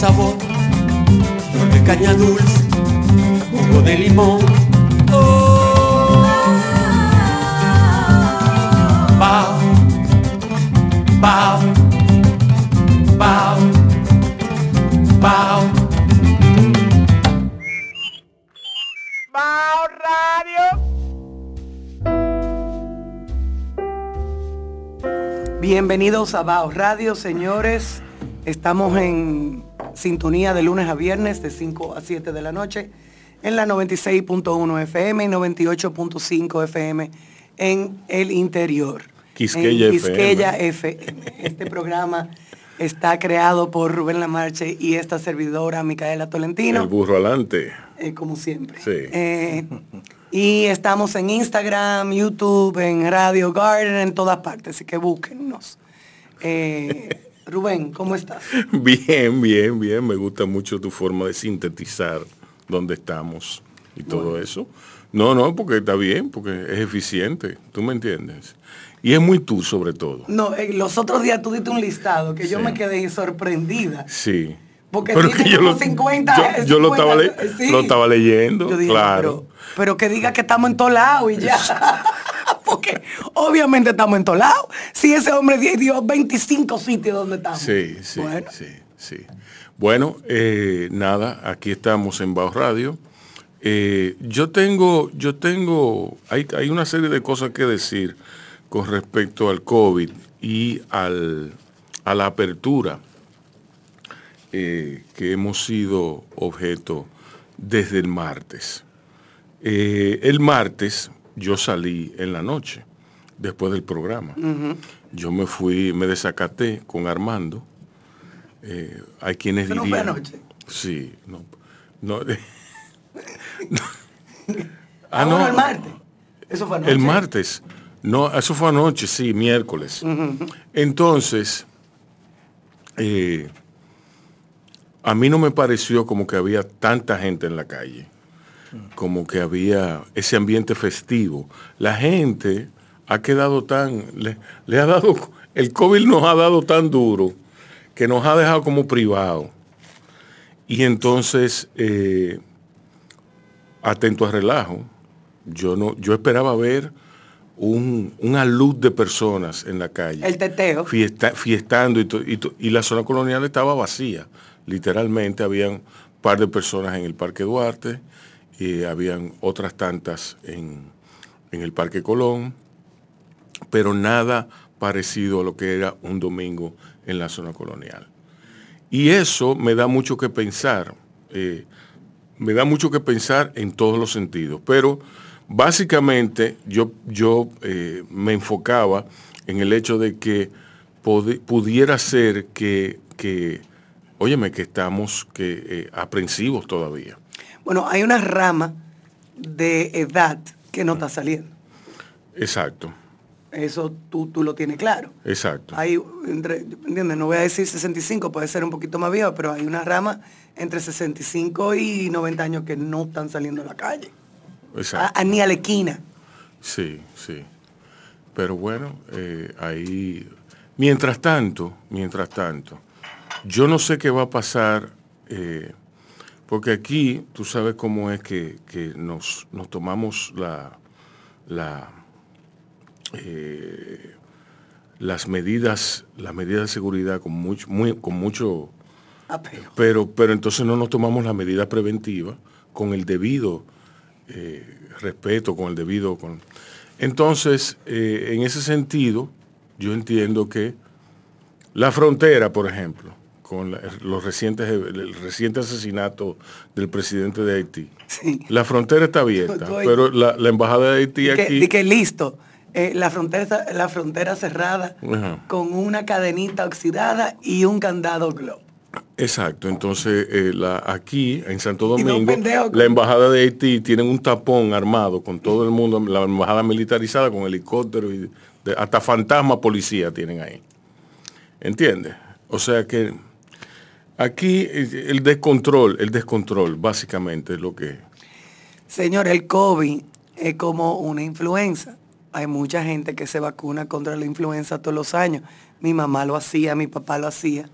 sabor, flor de caña dulce, jugo de limón. Oh, bao, bao, bao, bao. Bao Radio. Bienvenidos a Bao Radio, señores. Estamos en sintonía de lunes a viernes de 5 a 7 de la noche en la 96.1 FM y 98.5 FM en el interior. Quisqueya en Quisqueya FM. FM. Este programa está creado por Rubén Lamarche y esta servidora Micaela Tolentino. El burro adelante. Eh, como siempre. Sí. Eh, y estamos en Instagram, YouTube, en Radio Garden, en todas partes, así que búsquennos. Eh, Rubén, ¿cómo estás? Bien, bien, bien. Me gusta mucho tu forma de sintetizar dónde estamos y todo eso. No, no, porque está bien, porque es eficiente. ¿Tú me entiendes? Y es muy tú sobre todo. No, eh, los otros días tú diste un listado que yo me quedé sorprendida. Sí. Porque Pero tiene que yo lo, 50, yo, yo lo, estaba le- 50, sí. lo estaba leyendo, Yo dije, claro. pero, pero que diga que estamos en todos lados y ya. Porque obviamente estamos en todos lados. Si ese hombre dio- dio 25 sitios donde estamos. Sí, sí, Bueno. sí, sí. Bueno, eh, nada, aquí estamos en Bajo Radio. Eh, yo tengo, yo tengo, hay, hay una serie de cosas que decir con respecto al COVID y al, a la apertura eh, que hemos sido objeto desde el martes. Eh, el martes yo salí en la noche, después del programa. Yo me fui, me desacaté con Armando. Eh, hay quienes ¿Eso no fue anoche? Sí, no. no, Ah, bueno, el martes. Eso fue anoche. el martes. No, eso fue anoche, sí, miércoles. Entonces, eh, a mí no me pareció como que había tanta gente en la calle, como que había ese ambiente festivo. La gente ha quedado tan, le, le ha dado, el COVID nos ha dado tan duro que nos ha dejado como privado. Y entonces, eh, atento a relajo, yo no, yo esperaba ver un, una luz de personas en la calle. El teteo. Fiesta- fiestando y, to- y to- y la zona colonial estaba vacía. Literalmente habían un par de personas en el Parque Duarte habían otras tantas en, en el Parque Colón, pero nada parecido a lo que era un domingo en la zona colonial. Y eso me da mucho que pensar, eh, me da mucho que pensar en todos los sentidos, pero básicamente yo, yo eh, me enfocaba en el hecho de que pudiera ser que, que, óyeme, que estamos que, eh, aprensivos todavía. Bueno, hay una rama de edad que no está saliendo. Exacto, Eso tú, tú lo tienes claro. exacto. Hay, entre, ¿entiendes? No voy a decir 65, puede ser un poquito más viejo, pero hay una rama entre 65 y 90 años que no están saliendo a la calle. exacto. A- a- ni a la esquina. Sí, sí. Pero bueno, eh, ahí, mientras tanto, mientras tanto, yo no sé qué va a pasar, eh, porque aquí tú sabes cómo es que, que nos, nos tomamos la, la, eh, las medidas, las medidas de seguridad con mucho, muy, con mucho Apego. pero, pero entonces no nos tomamos la medida preventiva con el debido eh, respeto, con el debido... Con... Entonces, eh, en ese sentido, yo entiendo que la frontera, por ejemplo, con la- los recientes, el reciente asesinato del presidente de Haití, Sí. la frontera está abierta, Estoy- pero la, la embajada de Haití que, aquí... di que listo. eh, la, frontera, la frontera cerrada con una cadenita oxidada y un candado globo. Exacto, entonces eh, la, aquí en Santo Y no Domingo, la embajada de Haití tienen un tapón armado con todo el mundo, la embajada militarizada con helicóptero y de- hasta fantasma policía tienen ahí. ¿Entiendes? O sea que aquí eh, el descontrol, el descontrol básicamente es lo que... Señor, el COVID es como una influenza. Hay mucha gente que se vacuna contra la influenza todos los años. Mi mamá lo hacía, mi papá lo hacía.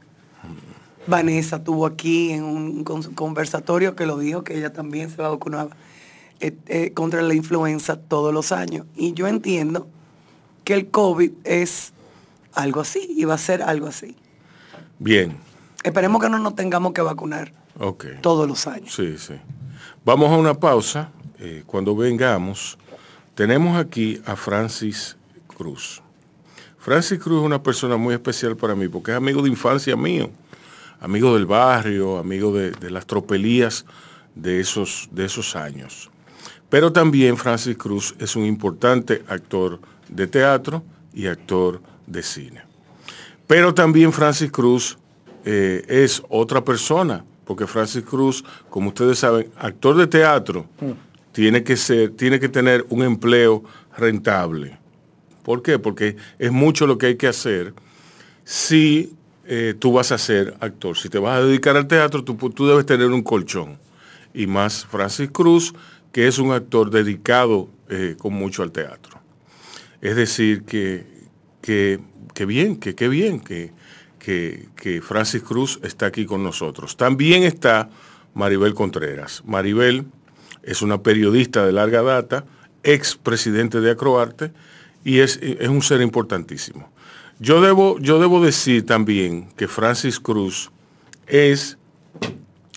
Vanessa tuvo aquí en un con- conversatorio que lo dijo que ella también se vacunaba eh, eh, contra la influenza todos los años. Y yo entiendo que el COVID es algo así y va a ser algo así. Bien, Esperemos que no nos tengamos que vacunar todos los años. Sí, sí. Vamos a una pausa. Eh, cuando vengamos, tenemos aquí a Francis Cruz. Francis Cruz es una persona muy especial para mí porque es amigo de infancia mío, amigo del barrio, amigo de, de las tropelías de esos, de esos años. Pero también Francis Cruz es un importante actor de teatro y actor de cine. Pero también Francis Cruz eh, es otra persona, porque Francis Cruz, como ustedes saben, actor de teatro, tiene que ser, tiene que tener un empleo rentable. ¿Por qué? Porque es mucho lo que hay que hacer si eh, tú vas a ser actor. Si te vas a dedicar al teatro, tú, tú debes tener un colchón. Y más Francis Cruz, que es un actor dedicado eh, con mucho al teatro. Es decir, que, que, que bien, que qué bien que, que, Francis Cruz está aquí con nosotros. También está Maribel Contreras. Maribel es una periodista de larga data, ex presidente de Acroarte, y es, es un ser importantísimo. Yo debo, yo debo decir también que Francis Cruz es,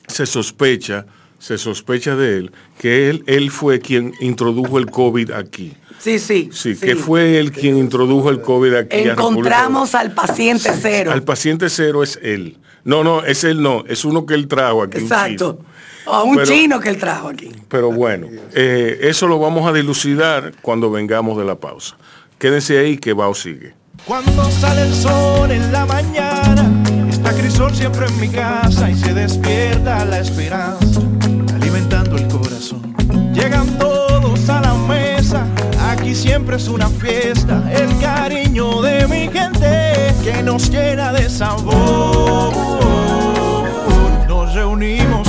se sospecha, se sospecha de él, que él, él fue quien introdujo el COVID aquí. Sí, sí. Sí, que fue él quien introdujo el COVID aquí. a Encontramos al paciente cero. Al paciente cero es él. No, no, es él no, es uno que él trajo aquí. un Exacto. chino. O a un Pero- chino que él trajo aquí. Pero bueno, eh, eso lo vamos a dilucidar cuando vengamos de la pausa. Quédense ahí que Bao sigue. Cuando sale el sol en la mañana, está Crisol siempre en mi casa y se despierta la esperanza, alimentando el corazón. Llegan todos aquí siempre es una fiesta, el cariño de mi gente que nos llena de sabor. Nos reunimos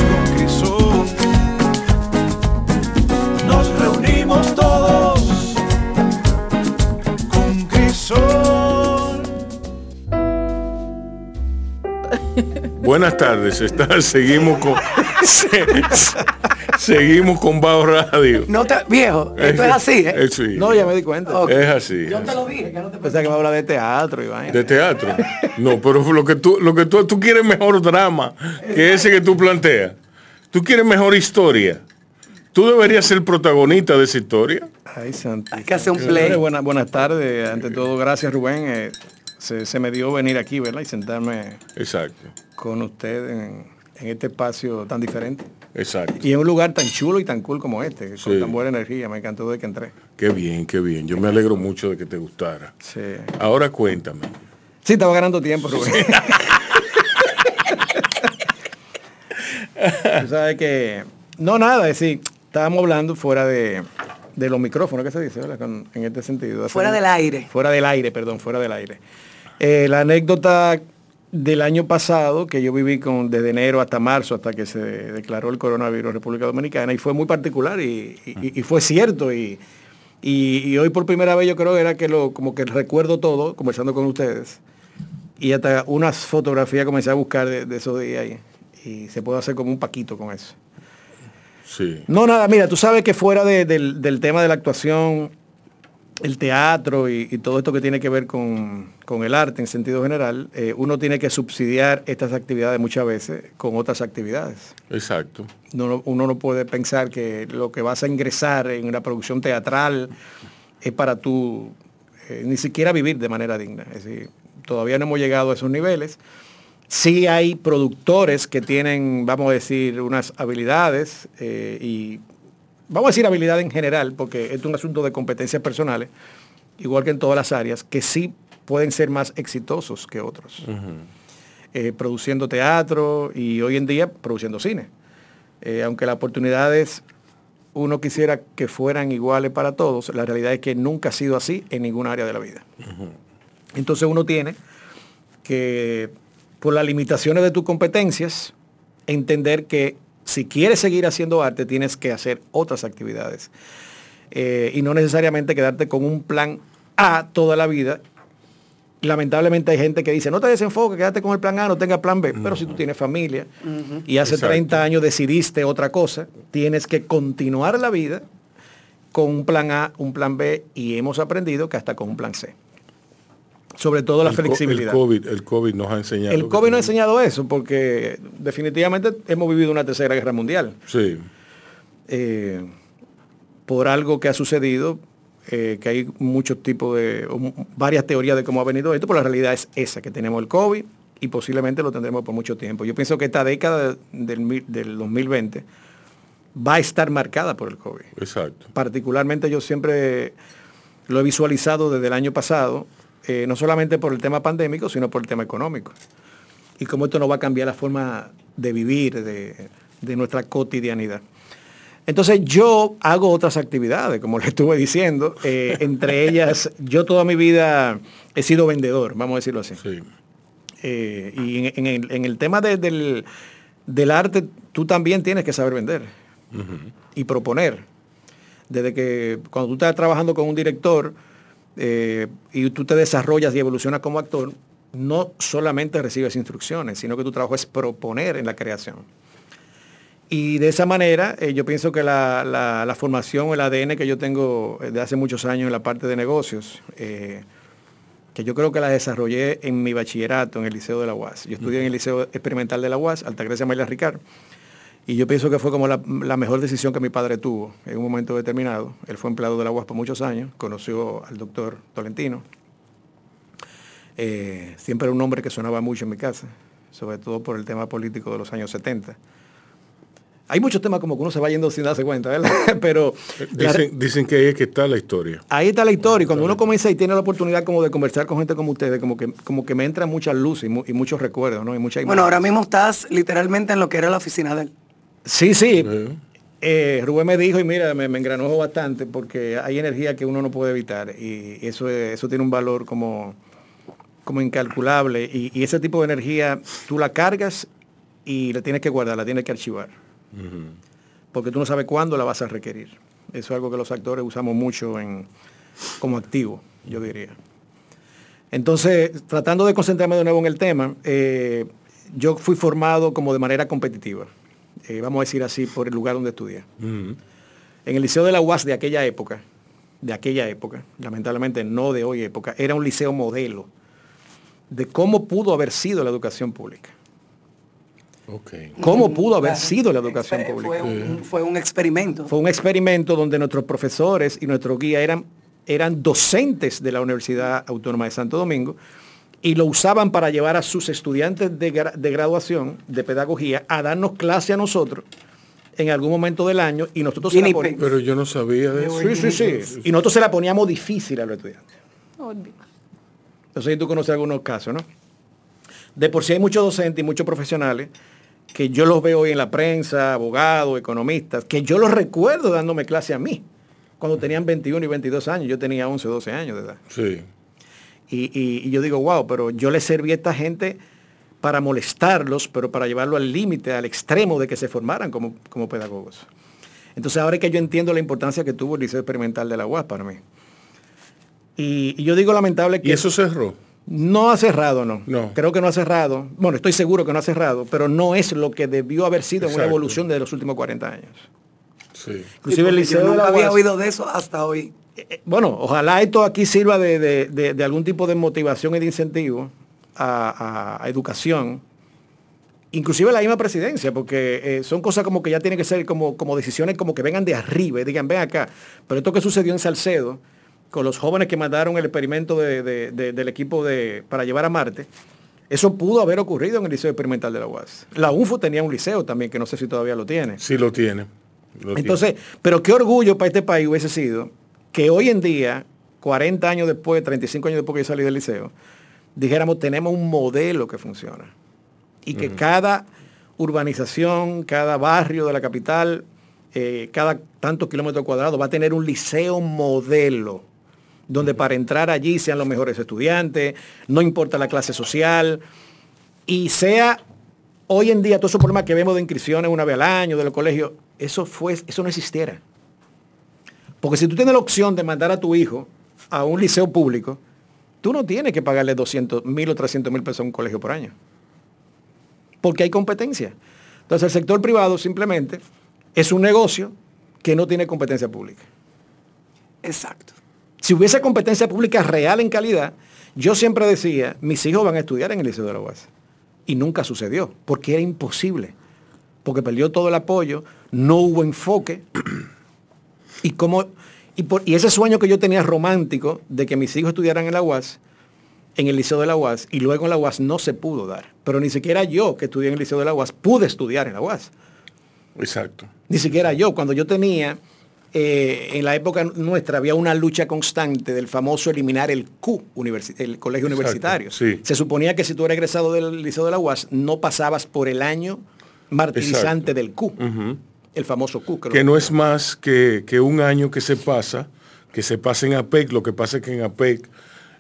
Buenas tardes, está- seguimos con se- se- seguimos con Bao Radio. No te, viejo, esto es así, ¿eh? Sí, No, ya me di cuenta. Es así. Yo te lo dije, que no te Pensaba que me habla de teatro y vaina. De teatro. No, pero lo que tú, lo que tú, tú quieres mejor drama que ese que tú planteas. Tú quieres mejor historia. Tú deberías ser protagonista de esa historia. Ay, santísimo. Hay que hacer un play. buenas, buenas tardes. Ante todo, gracias Rubén. Eh, se, se me dio venir aquí, ¿verdad? Y sentarme Exacto, con usted en, en este espacio tan diferente. exacto. Y en un lugar tan chulo y tan cool como este, con tan buena energía. Me encantó de que entré. Qué bien, qué bien. Yo me alegro mucho de que te gustara. Sí. Ahora cuéntame. Sí, estaba ganando tiempo, Rubén. Tú sabes que... No, nada, es decir, estábamos hablando fuera de, de los micrófonos, ¿qué se dice? verdad? Con- en este sentido. Fuera del aire. Fuera del aire, perdón, fuera del aire. Eh, la anécdota del año pasado, que yo viví con, desde enero hasta marzo, hasta que se declaró el coronavirus en República Dominicana, y fue muy particular y, y- y fue cierto. Y, hoy por primera vez yo creo que era que lo, como que recuerdo todo, conversando con ustedes. Y hasta unas fotografías comencé a buscar de, de esos días y, y se puede hacer como un paquito con eso. Sí. No, nada, mira, tú sabes que fuera de- del, del tema de la actuación, el teatro y, y todo esto que tiene que ver con, con el arte en sentido general, eh, uno tiene que subsidiar estas actividades muchas veces con otras actividades. Exacto. No, no- uno no puede pensar que lo que vas a ingresar en una producción teatral es para tú eh, ni siquiera vivir de manera digna. Es decir, todavía no hemos llegado a esos niveles. Sí hay productores que tienen, vamos a decir, unas habilidades eh, y vamos a decir habilidad en general, porque es un asunto de competencias personales, igual que en todas las áreas, que sí pueden ser más exitosos que otros. Eh, produciendo teatro y hoy en día produciendo cine. Eh, aunque las oportunidades uno quisiera que fueran iguales para todos, la realidad es que nunca ha sido así en ninguna área de la vida. Entonces uno tiene que, por las limitaciones de tus competencias, entender que si quieres seguir haciendo arte, tienes que hacer otras actividades. Eh, y no necesariamente quedarte con un plan A toda la vida lamentablemente hay gente que dice, no te desenfoques, quédate con el plan A, no tenga plan B. Pero si tú tienes familia y hace Exacto. 30 años decidiste otra cosa, tienes que continuar la vida con un plan A, un plan B y hemos aprendido que hasta con un plan C. Sobre todo la El co- flexibilidad. El COVID, el COVID nos ha enseñado. El COVID nos ha enseñado eso porque definitivamente hemos vivido una tercera guerra mundial. Sí. eh, por algo que ha sucedido, eh, que hay muchos tipos de, varias teorías de cómo ha venido esto, pero la realidad es esa, que tenemos el COVID y posiblemente lo tendremos por mucho tiempo. Yo pienso que esta década del, del 2020 va a estar marcada por el COVID. Exacto. Particularmente yo siempre lo he visualizado desde el año pasado, eh, no solamente por el tema pandémico, sino por el tema económico. Y cómo esto no va a cambiar la forma de vivir, de, de nuestra cotidianidad. Entonces yo hago otras actividades, como le estuve diciendo, eh, entre ellas, yo toda mi vida he sido vendedor, vamos a decirlo así. Sí. Eh, y en, en el, en el tema de- del, del arte, tú también tienes que saber vender y proponer. Desde que cuando tú estás trabajando con un director eh, y tú te desarrollas y evolucionas como actor, no solamente recibes instrucciones, sino que tu trabajo es proponer en la creación. Y de esa manera, eh, yo pienso que la, la- la formación el ADN que yo tengo eh, de hace muchos años en la parte de negocios, que yo creo que la desarrollé en mi bachillerato en el Liceo de la UAS. Yo estudié en el Liceo Experimental de la UAS, Altagracia Mayla Ricard, y yo pienso que fue como la, la mejor decisión que mi padre tuvo en un momento determinado. Él fue empleado de la UAS por muchos años, conoció al doctor Tolentino. Eh, siempre era un nombre que sonaba mucho en mi casa, sobre todo por el tema político de los años 70. Hay muchos temas como que uno se va yendo sin darse cuenta, ¿verdad? Pero la- Dicen, que ahí es que está la historia. Ahí está la historia. Y cuando uno comienza y tiene la oportunidad como de conversar con gente como ustedes, como que, como que me entra mucha luz y, mu- y muchos recuerdos, ¿no? Y mucha Bueno, ahora mismo estás literalmente en lo que era la oficina de él. Sí, sí. Sí. Eh, Rubén me dijo, y mira, me, me bastante porque hay energía que uno no puede evitar. Y eso, es- eso tiene un valor como, como incalculable. Y, y ese tipo de energía tú la cargas y la tienes que guardar, la tienes que archivar. Porque tú no sabes cuándo la vas a requerir. Eso es algo que los actores usamos mucho en, como activo, yo diría. Entonces, tratando de concentrarme de nuevo en el tema, eh, yo fui formado como de manera competitiva, eh, vamos a decir así, por el lugar donde estudié. En el liceo de la UAS de aquella época, de aquella época, lamentablemente no de hoy época, era un liceo modelo de cómo pudo haber sido la educación pública. Ok. ¿Cómo pudo haber Claro. sido la educación pública? Fue un, fue un experimento. Fue un experimento donde nuestros profesores y nuestro guía eran, eran docentes de la Universidad Autónoma de Santo Domingo y lo usaban para llevar a sus estudiantes de, gra- de graduación de pedagogía a darnos clase a nosotros en algún momento del año y nosotros se la Guinea pon- pig. Pero yo no sabía de eso. Sí, sí, sí. Y nosotros se la poníamos difícil a los estudiantes. Entonces tú conoces algunos casos, ¿no? De por sí hay muchos docentes y muchos profesionales que yo los veo hoy en la prensa, abogados, economistas, que yo los recuerdo dándome clase a mí, cuando tenían 21 y 22 años, yo tenía 11 o 12 años de edad. Sí. Y, y- y yo digo, wow, pero yo le serví a esta gente para molestarlos, pero para llevarlo al límite, al extremo de que se formaran como, como pedagogos. Entonces ahora es que yo entiendo la importancia que tuvo el Liceo Experimental de la UAS para mí. Y, y yo digo lamentable que... ¿Y eso cerró? No ha cerrado, no. No. Creo que no ha cerrado. Bueno, estoy seguro que no ha cerrado, pero no es lo que debió haber sido en una Exacto. evolución de los últimos 40 años. Sí. Inclusive el Liceo yo de nunca había oído de eso hasta hoy. Bueno, ojalá esto aquí sirva de, de- de- de algún tipo de motivación y de incentivo a, a- a educación, inclusive la misma presidencia, porque eh, son cosas como que ya tienen que ser como, como decisiones como que vengan de arriba y digan, ven acá. Pero esto que sucedió en Salcedo, con los jóvenes que mandaron el experimento de- de- de- del equipo de, para llevar a Marte, eso pudo haber ocurrido en el Liceo Experimental de la UAS. La UNFO tenía un liceo también, que no sé si todavía lo tiene. Sí lo tiene. Lo tiene. Entonces, pero qué orgullo para este país hubiese sido que hoy en día, 40 años después, 35 años después que yo salí del liceo, dijéramos, tenemos un modelo que funciona. Y que cada urbanización, cada barrio de la capital, eh, cada tantos kilómetros cuadrados va a tener un liceo modelo, donde para entrar allí sean los mejores estudiantes, no importa la clase social, y sea hoy en día todos esos problemas que vemos de inscripciones una vez al año de los colegios, eso fue, eso no existiera. Porque si tú tienes la opción de mandar a tu hijo a un liceo público, tú no tienes que pagarle 200 mil o 300 mil pesos a un colegio por año. Porque hay competencia. Entonces el sector privado simplemente es un negocio que no tiene competencia pública. Exacto. Si hubiese competencia pública real en calidad, yo siempre decía, mis hijos van a estudiar en el Liceo de la UAS. Y nunca sucedió, porque era imposible. Porque perdió todo el apoyo, no hubo enfoque. Y, como, y, por- y ese sueño que yo tenía romántico de que mis hijos estudiaran en la UAS, en el Liceo de la UAS, y luego en la UAS no se pudo dar. Pero ni siquiera yo, que estudié en el Liceo de la UAS, pude estudiar en la UAS. Exacto. Ni siquiera yo, cuando yo tenía, eh, en la época nuestra, había una lucha constante del famoso eliminar el Q, el colegio Exacto, universitario. sí. Se suponía que si tú eras egresado del Liceo de la UAS, no pasabas por el año martirizante Exacto. del Q, el famoso creo. Que no es más que, que un año que se pasa, que se pasa en APEC, lo que pasa es que en APEC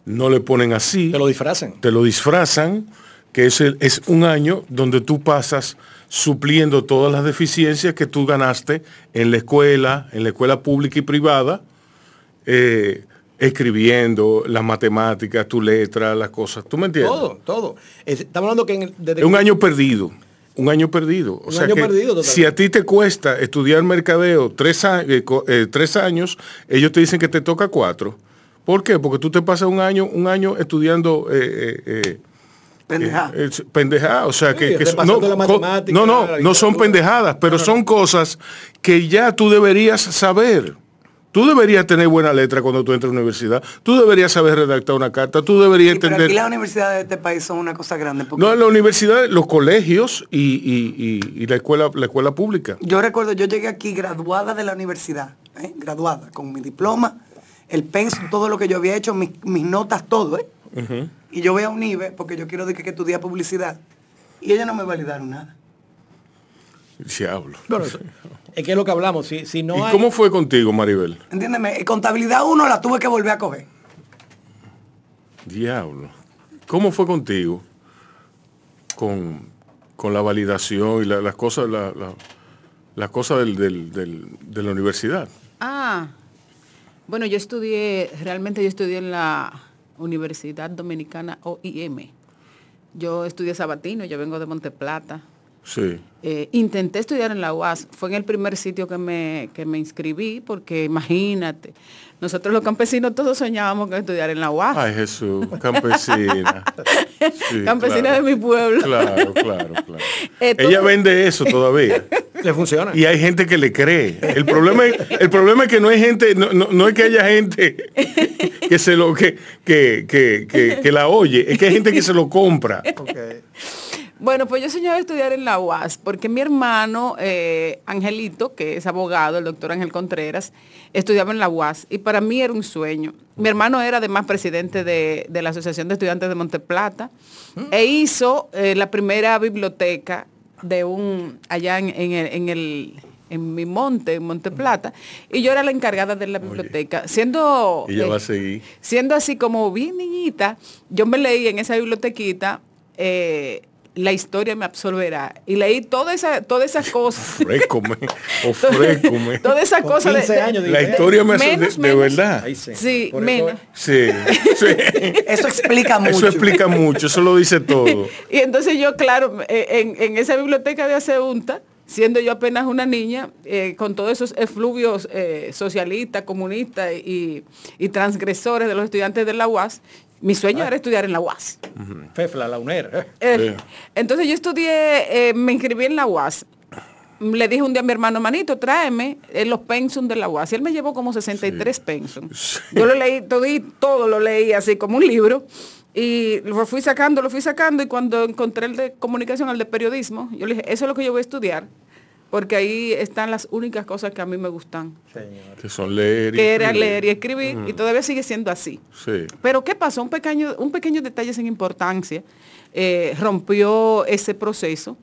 no le ponen así, Te lo disfrazan. te lo disfrazan, que es, el- es un año donde tú pasas supliendo todas las deficiencias que tú ganaste en la escuela, en la escuela pública y privada, eh, escribiendo las matemáticas, tu letra, las cosas. ¿Tú me entiendes? Todo, todo. Es- Estamos hablando que en el- desde Es un que- año perdido. Un año perdido. O Un sea año que perdido, totalmente. si a ti te cuesta estudiar mercadeo tres, eh, eh, tres años, ellos te dicen que te toca cuatro. ¿Por qué? Porque tú te pasas un año, un año estudiando eh, Pendeja. pendejada, o sea, Sí, que, que son- la no, no, la no son pendejadas, pero son cosas que ya tú deberías saber. Tú deberías tener buena letra cuando tú entras a la universidad. Tú deberías saber redactar una carta. Tú deberías Sí, pero entender. aquí las universidades de este país son una cosa grande. porque No, en la universidad, los colegios y, y- y- y la escuela, la escuela pública. Yo recuerdo, yo llegué aquí graduada de la universidad, ¿eh? graduada, con mi diploma, el pensum, todo lo que yo había hecho, mis, mis notas, todo, ¿eh? Y yo voy a un IBE, porque yo quiero que, que estudiar publicidad, y ellos no me validaron nada. Diablo. Es que es lo que hablamos. Si, si no ¿Y hay- cómo fue contigo, Maribel? Entiéndeme, Eh, contabilidad uno la tuve que volver a coger. Diablo. ¿Cómo fue contigo? Con, con la validación y la- las cosas, la- la- las cosas del- del- del- de la universidad. Ah, bueno, yo estudié, realmente yo estudié en la Universidad Dominicana OIM. Yo estudié Sabatino, yo vengo de Monteplata. Sí. Eh, intenté estudiar en la UAS, fue en el primer sitio que me, que me inscribí, porque imagínate, nosotros los campesinos todos soñábamos con estudiar en la UAS. Ay, Jesús, campesina. Sí, Campesina claro. de mi pueblo. Claro, claro, claro. Entonces- Ella vende eso todavía. le funciona. Y hay gente que le cree. El problema es, el problema es que no hay gente, no, no- no es que haya gente que se lo que, que, que, que- que la oye, es que hay gente que se lo compra. Bueno, pues yo soñaba estudiar en la UAS, porque mi hermano eh, Angelito, que es abogado, el doctor Ángel Contreras, estudiaba en la UAS y para mí era un sueño. Mi hermano era además presidente de, de la Asociación de Estudiantes de Monteplata e hizo eh, la primera biblioteca de un, allá en, en el, en el- en mi monte, en Monteplata, y yo era la encargada de la biblioteca. Siendo, Ella va a seguir. siendo así como bien niñita, yo me leí en esa bibliotequita eh, La historia me absorberá. Y leí toda esa, todas esas cosas. Ofrécome, ofrécome. toda esa Con cosa 15 años La historia me hace de, de verdad. Ahí sí. Sí, menos. Sí, sí. Eso explica mucho. Eso explica mucho, eso lo dice todo. Y entonces yo, claro, eh, en, en esa biblioteca de Aceunta, siendo yo apenas una niña, eh, con todos esos efluvios eh, socialistas, comunistas y, y transgresores de los estudiantes de la UAS, mi sueño era estudiar en la UAS. Fefla, la UNER. eh. Sí. Entonces yo estudié, eh, me inscribí en la UAS. Le dije un día a mi hermano, manito, tráeme eh, los pensum de la UAS. Y él me llevó como 63 pensum. Yo lo leí, todo, y todo lo leí así como un libro. Y lo fui sacando, lo fui sacando. Y cuando encontré el de comunicación, el de periodismo, yo le dije, eso es lo que yo voy a estudiar. Porque ahí están las únicas cosas que a mí me gustan. Que son leer y Que era escribir. leer y escribir. Y todavía sigue siendo así. Sí. Pero ¿qué pasó? Un pequeño, un pequeño detalle sin importancia eh, rompió ese proceso.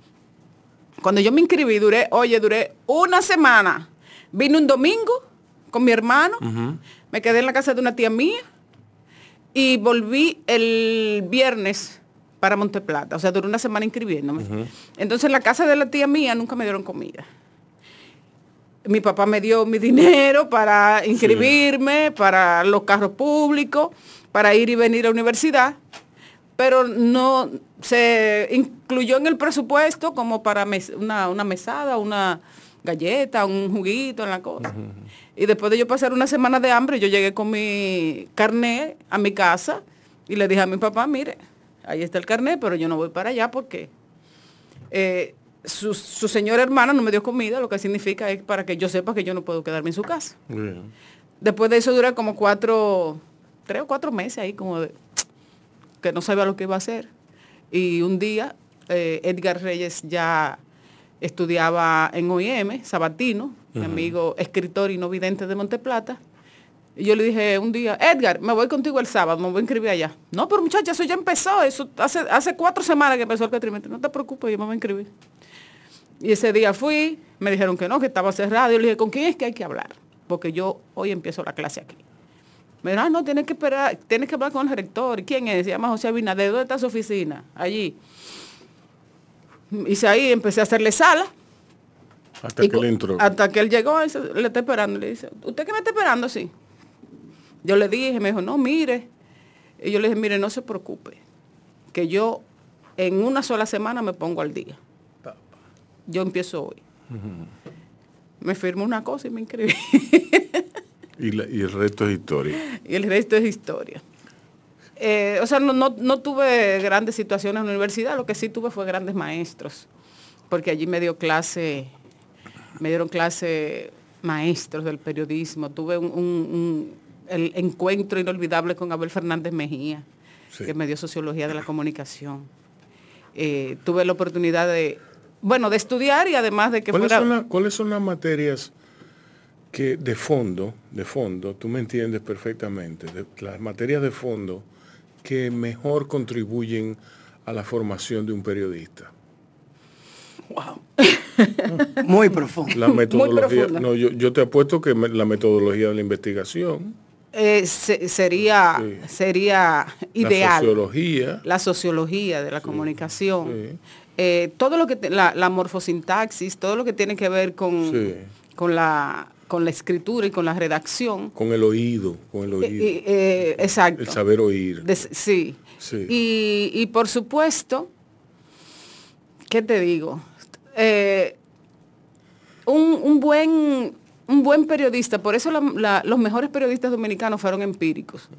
Cuando yo me inscribí, duré, oye, duré una semana. Vine un domingo con mi hermano, me quedé en la casa de una tía mía y volví el viernes para Monteplata. O sea, duré una semana inscribiéndome. Entonces en la casa de la tía mía nunca me dieron comida. mi papá me dio mi dinero para inscribirme, para los carros públicos, para ir y venir a la universidad, pero no se incluyó en el presupuesto como para mes- una, una mesada, una galleta, un juguito en la cosa. Y después de yo pasar una semana de hambre, yo llegué con mi carnet a mi casa y le dije a mi papá, mire, ahí está el carnet, pero yo no voy para allá porque eh, su, su señora hermana no me dio comida, lo que significa es para que yo sepa que yo no puedo quedarme en su casa. Después de eso dura como cuatro, tres o cuatro meses ahí como de que no sabía lo que iba a hacer. Y un día eh, Edgar Reyes ya estudiaba en OIM, Sabatino, mi amigo escritor y no vidente de Monteplata. Y yo le dije un día, Edgar, me voy contigo el sábado, me voy a inscribir allá. No, pero muchacha, eso ya empezó, eso hace, hace cuatro semanas que empezó el cuatrimestre. No te preocupes, yo me voy a inscribir. Y ese día fui, me dijeron que no, que estaba cerrado. Yo le dije, ¿con quién es que hay que hablar? Porque yo hoy empiezo la clase aquí. Me dijeron, ah, no, tienes que esperar, tienes que hablar con el rector. ¿Y ¿Quién es? Se llama José Abinader. ¿Dónde está su oficina? Allí. Hice ahí, empecé a hacerle sala. Hasta Y que le entró. Hasta que él llegó, y se- le está esperando. Le dice, ¿usted qué me está esperando? Sí. Yo le dije, me dijo, no, mire. Y yo le dije, mire, no se preocupe, que yo en una sola semana me pongo al día. Yo empiezo hoy. Me firmó una cosa y me inscribí. Y, la- y el resto es historia. y el resto es historia. Eh, o sea, no, no, no tuve grandes situaciones en la universidad, lo que sí tuve fue grandes maestros, porque allí me dio clase, me dieron clase maestros del periodismo, tuve un, un- un- el encuentro inolvidable con Abel Fernández Mejía, Sí. que me dio sociología de la comunicación. Eh, tuve la oportunidad de, bueno, de estudiar y además de que ¿Cuáles fuera... son, la- cuáles son las materias que de fondo, de fondo, tú me entiendes perfectamente, de- las materias de fondo que mejor contribuyen a la formación de un periodista? Muy profundo. La metodología, no, yo, yo te apuesto que me- la metodología de la investigación, eh, se- sería, Sí. sería la ideal. sociología, la sociología de la comunicación, sí. eh, todo lo que te- la, la morfosintaxis, todo lo que tiene que ver con, con la con la escritura y con la redacción. con el oído, con el Eh, oído, eh, eh, exacto. el saber oír. Sí. Sí. Y, y por supuesto, ¿qué te digo? Eh, un, un buen, un buen periodista, por eso la- la- los mejores periodistas dominicanos fueron empíricos,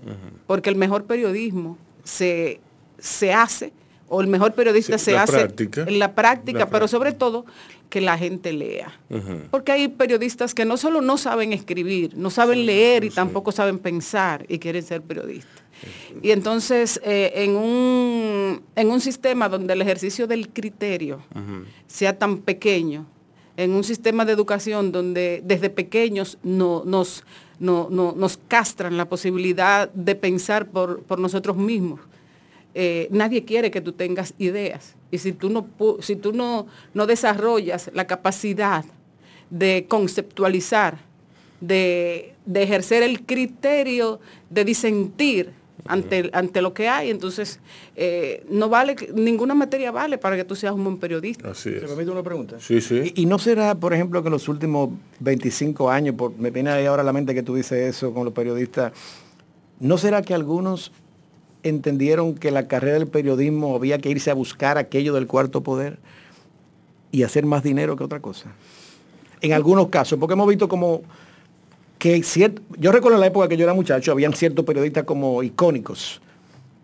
porque el mejor periodismo se, se hace, o el mejor periodista Sí, se hace práctica. en la práctica, La pero práctica. sobre todo que la gente lea. Porque hay periodistas que no solo no saben escribir, no saben leer y tampoco saben pensar y quieren ser periodistas. Y entonces, eh, en, un, en un sistema donde el ejercicio del criterio sea tan pequeño, en un sistema de educación donde desde pequeños no, nos, no- no- nos castran la posibilidad de pensar por, por nosotros mismos, eh, nadie quiere que tú tengas ideas. Y si tú no, si tú no, no desarrollas la capacidad de conceptualizar, de, de ejercer el criterio de disentir ante, ante lo que hay, entonces eh, no vale, ninguna materia vale para que tú seas un buen periodista. Así ¿Se es. me permite una pregunta? Sí, sí. ¿Y, y no será, por ejemplo, que en los últimos 25 años, por- me viene ahí ahora a la mente que tú dices eso con los periodistas, ¿no será que algunos entendieron que la carrera del periodismo había que irse a buscar aquello del cuarto poder y hacer más dinero que otra cosa? En algunos casos, porque hemos visto como que yo recuerdo en la época que yo era muchacho, habían ciertos periodistas como icónicos,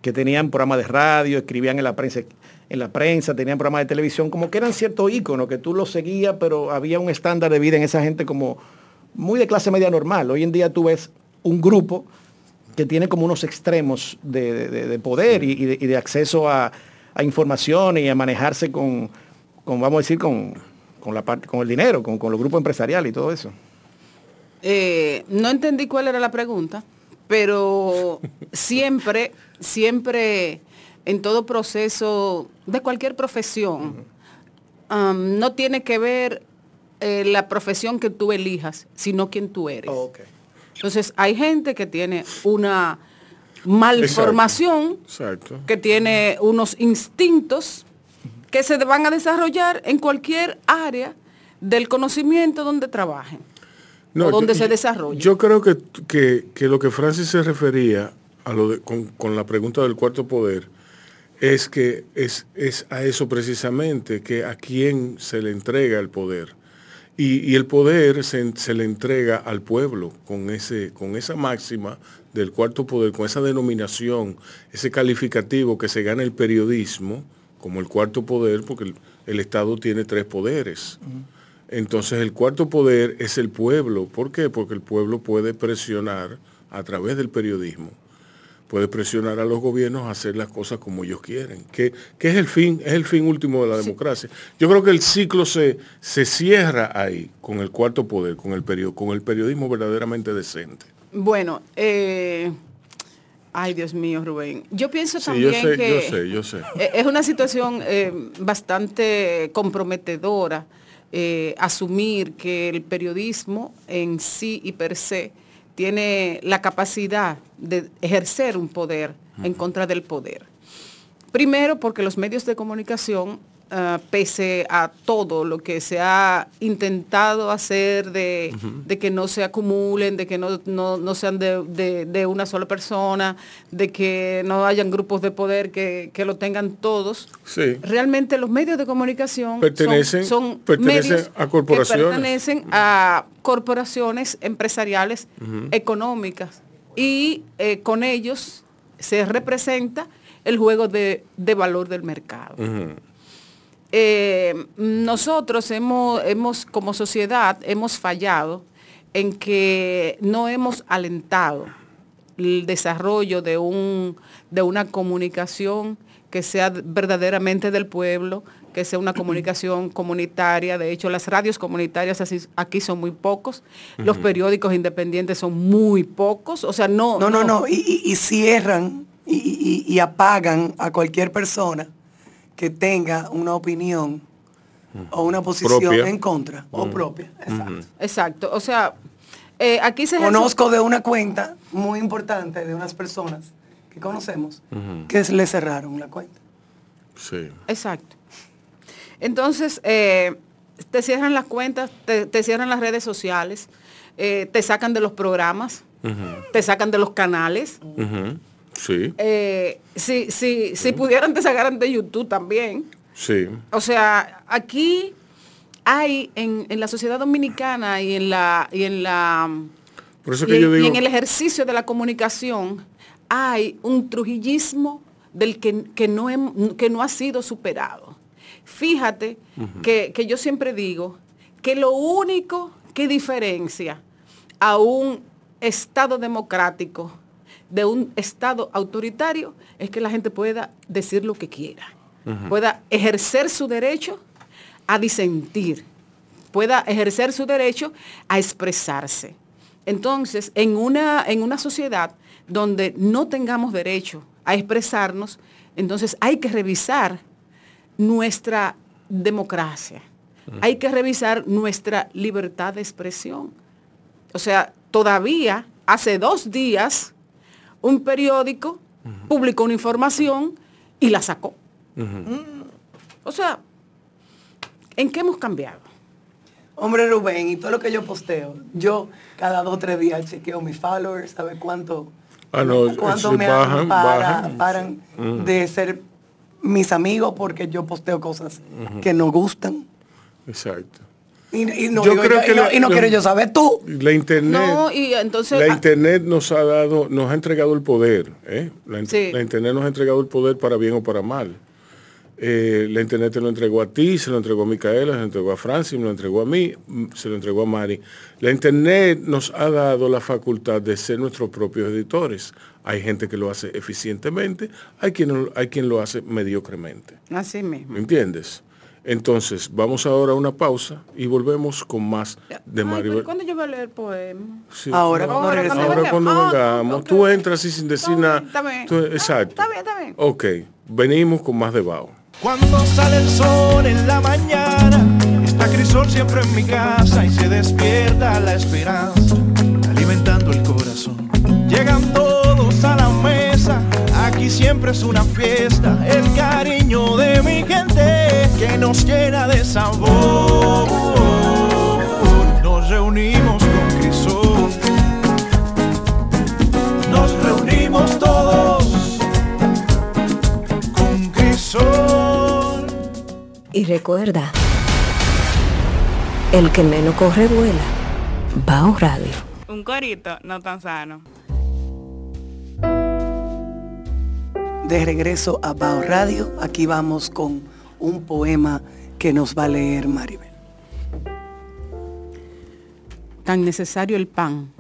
que tenían programas de radio, escribían en la prensa, en la prensa, tenían programas de televisión, como que eran ciertos íconos, que tú los seguías, pero había un estándar de vida en esa gente como muy de clase media normal. Hoy en día tú ves un grupo que tiene como unos extremos de, de- de poder y, y de, y de acceso a, a información y a manejarse con, con, vamos a decir, con, con la parte, con el dinero, con, con los grupos empresariales y todo eso. Eh, no entendí cuál era la pregunta, pero siempre, siempre en todo proceso de cualquier profesión, am, no tiene que ver eh, la profesión que tú elijas, sino quién tú eres. Entonces, hay gente que tiene una malformación, Exacto. que tiene unos instintos que se van a desarrollar en cualquier área del conocimiento donde trabajen. No, o donde yo- se desarrolla. Yo creo que, que- que lo que Francis se refería a lo de- con, con la pregunta del cuarto poder es que es, es a eso precisamente, que a quién se le entrega el poder. Y, y el poder se, se le entrega al pueblo con, ese, con esa máxima del cuarto poder, con esa denominación, ese calificativo que se gana el periodismo como el cuarto poder, porque el, el Estado tiene tres poderes. Entonces el cuarto poder es el pueblo. ¿Por qué? Porque el pueblo puede presionar a través del periodismo, puede presionar a los gobiernos a hacer las cosas como ellos quieren, que, que es el fin, es el fin último de la democracia. Yo creo que el ciclo se, se cierra ahí con el cuarto poder, con el, con el periodismo verdaderamente decente. Bueno, eh, ay Dios mío, Rubén. Yo pienso Sí, también yo sé, que yo sé, yo sé. es una situación eh, bastante comprometedora eh, asumir que el periodismo en sí y per se tiene la capacidad de ejercer un poder en contra del poder. Primero porque los medios de comunicación, ah, pese a todo lo que se ha intentado hacer de, de que no se acumulen, de que no, no- no sean de, de- de una sola persona, de que no hayan grupos de poder que, que lo tengan todos, Sí. realmente los medios de comunicación Pertenecen- son, pertenecen medios a corporaciones. que pertenecen a corporaciones empresariales económicas y eh, con ellos se representa el juego de, de valor del mercado. Eh, nosotros hemos, hemos, como sociedad, hemos fallado en que no hemos alentado el desarrollo de, un, de una comunicación que sea verdaderamente del pueblo, que sea una comunicación comunitaria. De hecho, las radios comunitarias aquí son muy pocos, los periódicos independientes son muy pocos, o sea, no... No, no, no, y, y- y cierran y, y- y apagan a cualquier persona que tenga una opinión o una posición Propia. en contra o propia. Exacto. Exacto, o sea, eh, aquí se Conozco de una cuenta muy importante de unas personas que conocemos que le cerraron la cuenta. Sí. Exacto. Entonces, eh, te cierran las cuentas, te, te cierran las redes sociales, eh, te sacan de los programas, te sacan de los canales. Sí, Eh, si, si, si pudieran, te sacaran de YouTube también. sí. O sea, aquí hay en, en la sociedad dominicana y en la, y en la Por eso y, en el ejercicio de la comunicación hay un trujillismo del que, que no, hem- que no ha sido superado. Fíjate que, que yo siempre digo que lo único que diferencia a un Estado democrático de un Estado autoritario es que la gente pueda decir lo que quiera, pueda ejercer su derecho a disentir, pueda ejercer su derecho a expresarse. Entonces, en una, en una sociedad donde no tengamos derecho a expresarnos, entonces hay que revisar nuestra democracia, hay que revisar nuestra libertad de expresión. O sea, todavía hace dos días un periódico publicó una información y la sacó. Mm. O sea, ¿en qué hemos cambiado? Hombre Rubén, y todo lo que yo posteo, yo cada dos o tres días chequeo mis followers, sabe cuánto, Ah, no, cuánto me bajan, para- bajan. paran de ser mis amigos porque yo posteo cosas que no gustan. Exacto. Y, y no, Yo digo creo yo- que y no- la- y no la- quiero yo saber tú. La internet, No, y entonces... la ah, internet nos ha dado, nos ha entregado el poder. ¿eh? La, in- Sí. la internet nos ha entregado el poder para bien o para mal. Eh, la internet te lo entregó a ti, se lo entregó a Micaela, se lo entregó a Francis, me lo entregó a mí, mm, se lo entregó a Mari. La internet nos ha dado la facultad de ser nuestros propios editores. Hay gente que lo hace eficientemente, hay quien, hay quien lo hace mediocremente. Así mismo. ¿Me entiendes? Entonces, vamos ahora a una pausa y volvemos con más de Ay, Maribel. ¿Cuándo yo voy a leer el poema? Sí. Ahora, cuando Ahora, regresemos. cuando Ahora cuando Ah, vengamos, tú entras y sin decir Está nada. bien, está bien. tú- exacto. está bien, está bien. Ok, venimos con más de Bao. Cuando sale el sol en la mañana, está Crisol siempre en mi casa y se despierta la esperanza, alimentando el corazón. Llegan todos a la mesa, y siempre es una fiesta, el cariño de mi gente que nos llena de sabor. Nos reunimos con Crisol, nos reunimos todos con Crisol. Y recuerda, el que menos corre vuela, va a un radio. Un corito no tan sano. De regreso a Bao Radio, aquí vamos con un poema que nos va a leer Maribel. Tan necesario el pan,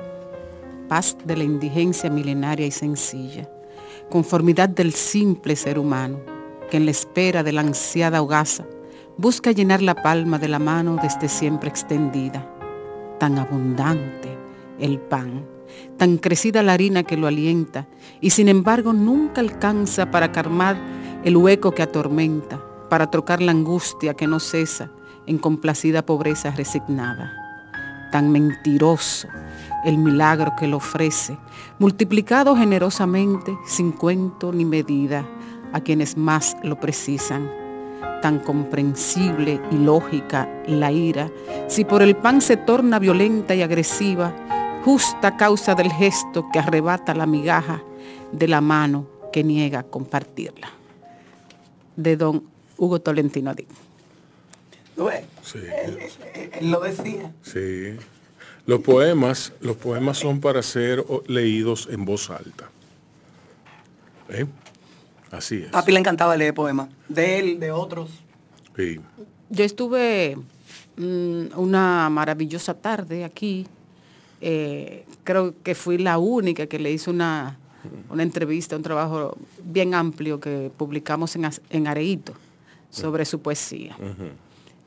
paz de la indigencia milenaria y sencilla, conformidad del simple ser humano, que en la espera de la ansiada hogaza busca llenar la palma de la mano desde siempre extendida. Tan abundante el pan, tan crecida la harina que lo alienta, y sin embargo nunca alcanza para calmar el hueco que atormenta, para trocar la angustia que no cesa en complacida pobreza resignada. Tan mentiroso el milagro que lo ofrece, multiplicado generosamente, sin cuento ni medida, a quienes más lo precisan. Tan comprensible y lógica la ira, si por el pan se torna violenta y agresiva, justa causa del gesto que arrebata la migaja de la mano que niega compartirla. De don Hugo Tolentino Díaz. Sí. Él, él lo decía. Sí. Los poemas, los poemas son para ser leídos en voz alta. ¿Eh? Así es. Papi le encantaba leer poemas. De él, de otros. Sí. Yo estuve mm, una maravillosa tarde aquí. Eh, creo que fui la única que le hizo una, una entrevista, un trabajo bien amplio que publicamos en, en Areito sobre su poesía.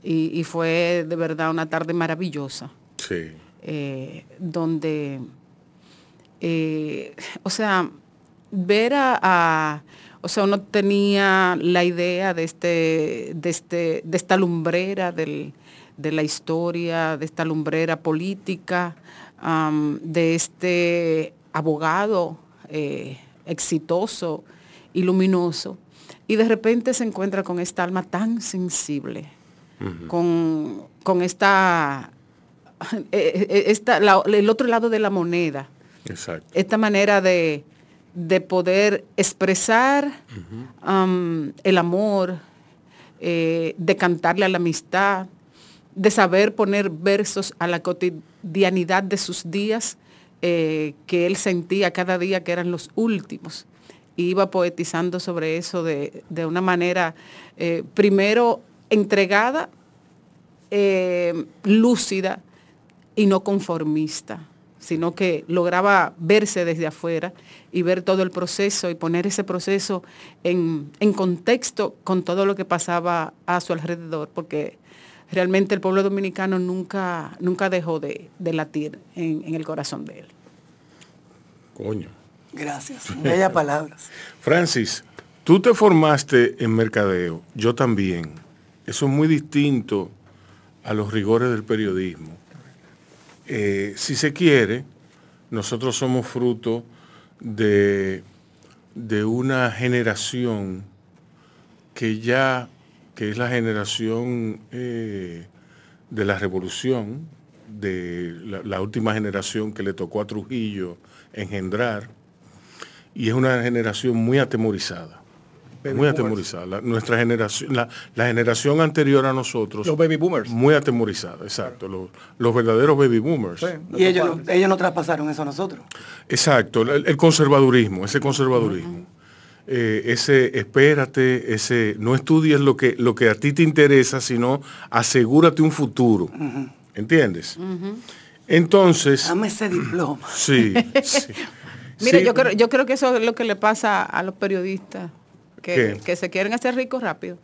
y, y fue de verdad una tarde maravillosa, Sí. eh, donde, eh, o sea, ver a, a- o sea, uno tenía la idea de, este, de, este, de esta lumbrera del- de la historia, de esta lumbrera política, de este abogado eh, exitoso y luminoso, y de repente se encuentra con esta alma tan sensible, con, con esta, eh, eh, esta- la- el otro lado de la moneda, Exacto. esta manera de, de poder expresar el amor, eh, de cantarle a la amistad, de saber poner versos a la cotidianidad de sus días eh, que él sentía cada día que eran los últimos. Y iba poetizando sobre eso de, de una manera, eh, primero entregada, eh, lúcida y no conformista, sino que lograba verse desde afuera y ver todo el proceso y poner ese proceso en, en contexto con todo lo que pasaba a su alrededor, porque realmente el pueblo dominicano nunca, nunca dejó de, de latir en, en el corazón de él. Coño. Gracias. Bellas palabras. Francis, tú te formaste en mercadeo, yo también. Eso es muy distinto a los rigores del periodismo. Eh, si se quiere, nosotros somos fruto de, de una generación que ya, que es la generación eh, de la revolución, de la, la última generación que le tocó a Trujillo engendrar, y es una generación muy atemorizada. Baby muy boomers. atemorizada. La- nuestra generación, la, la generación anterior a nosotros. Los baby boomers. Muy atemorizada, exacto. Los, los verdaderos baby boomers. Sí, Y ellos, no- ellos no traspasaron eso a nosotros. Exacto, el, el conservadurismo, ese conservadurismo. Eh, ese espérate, ese no estudies lo que, lo que a ti te interesa, sino asegúrate un futuro. ¿Entiendes? Entonces, Dame ese diploma. sí. sí. Mire, Sí, yo, creo, yo creo que eso es lo que le pasa a los periodistas, que, que se quieren hacer ricos rápido.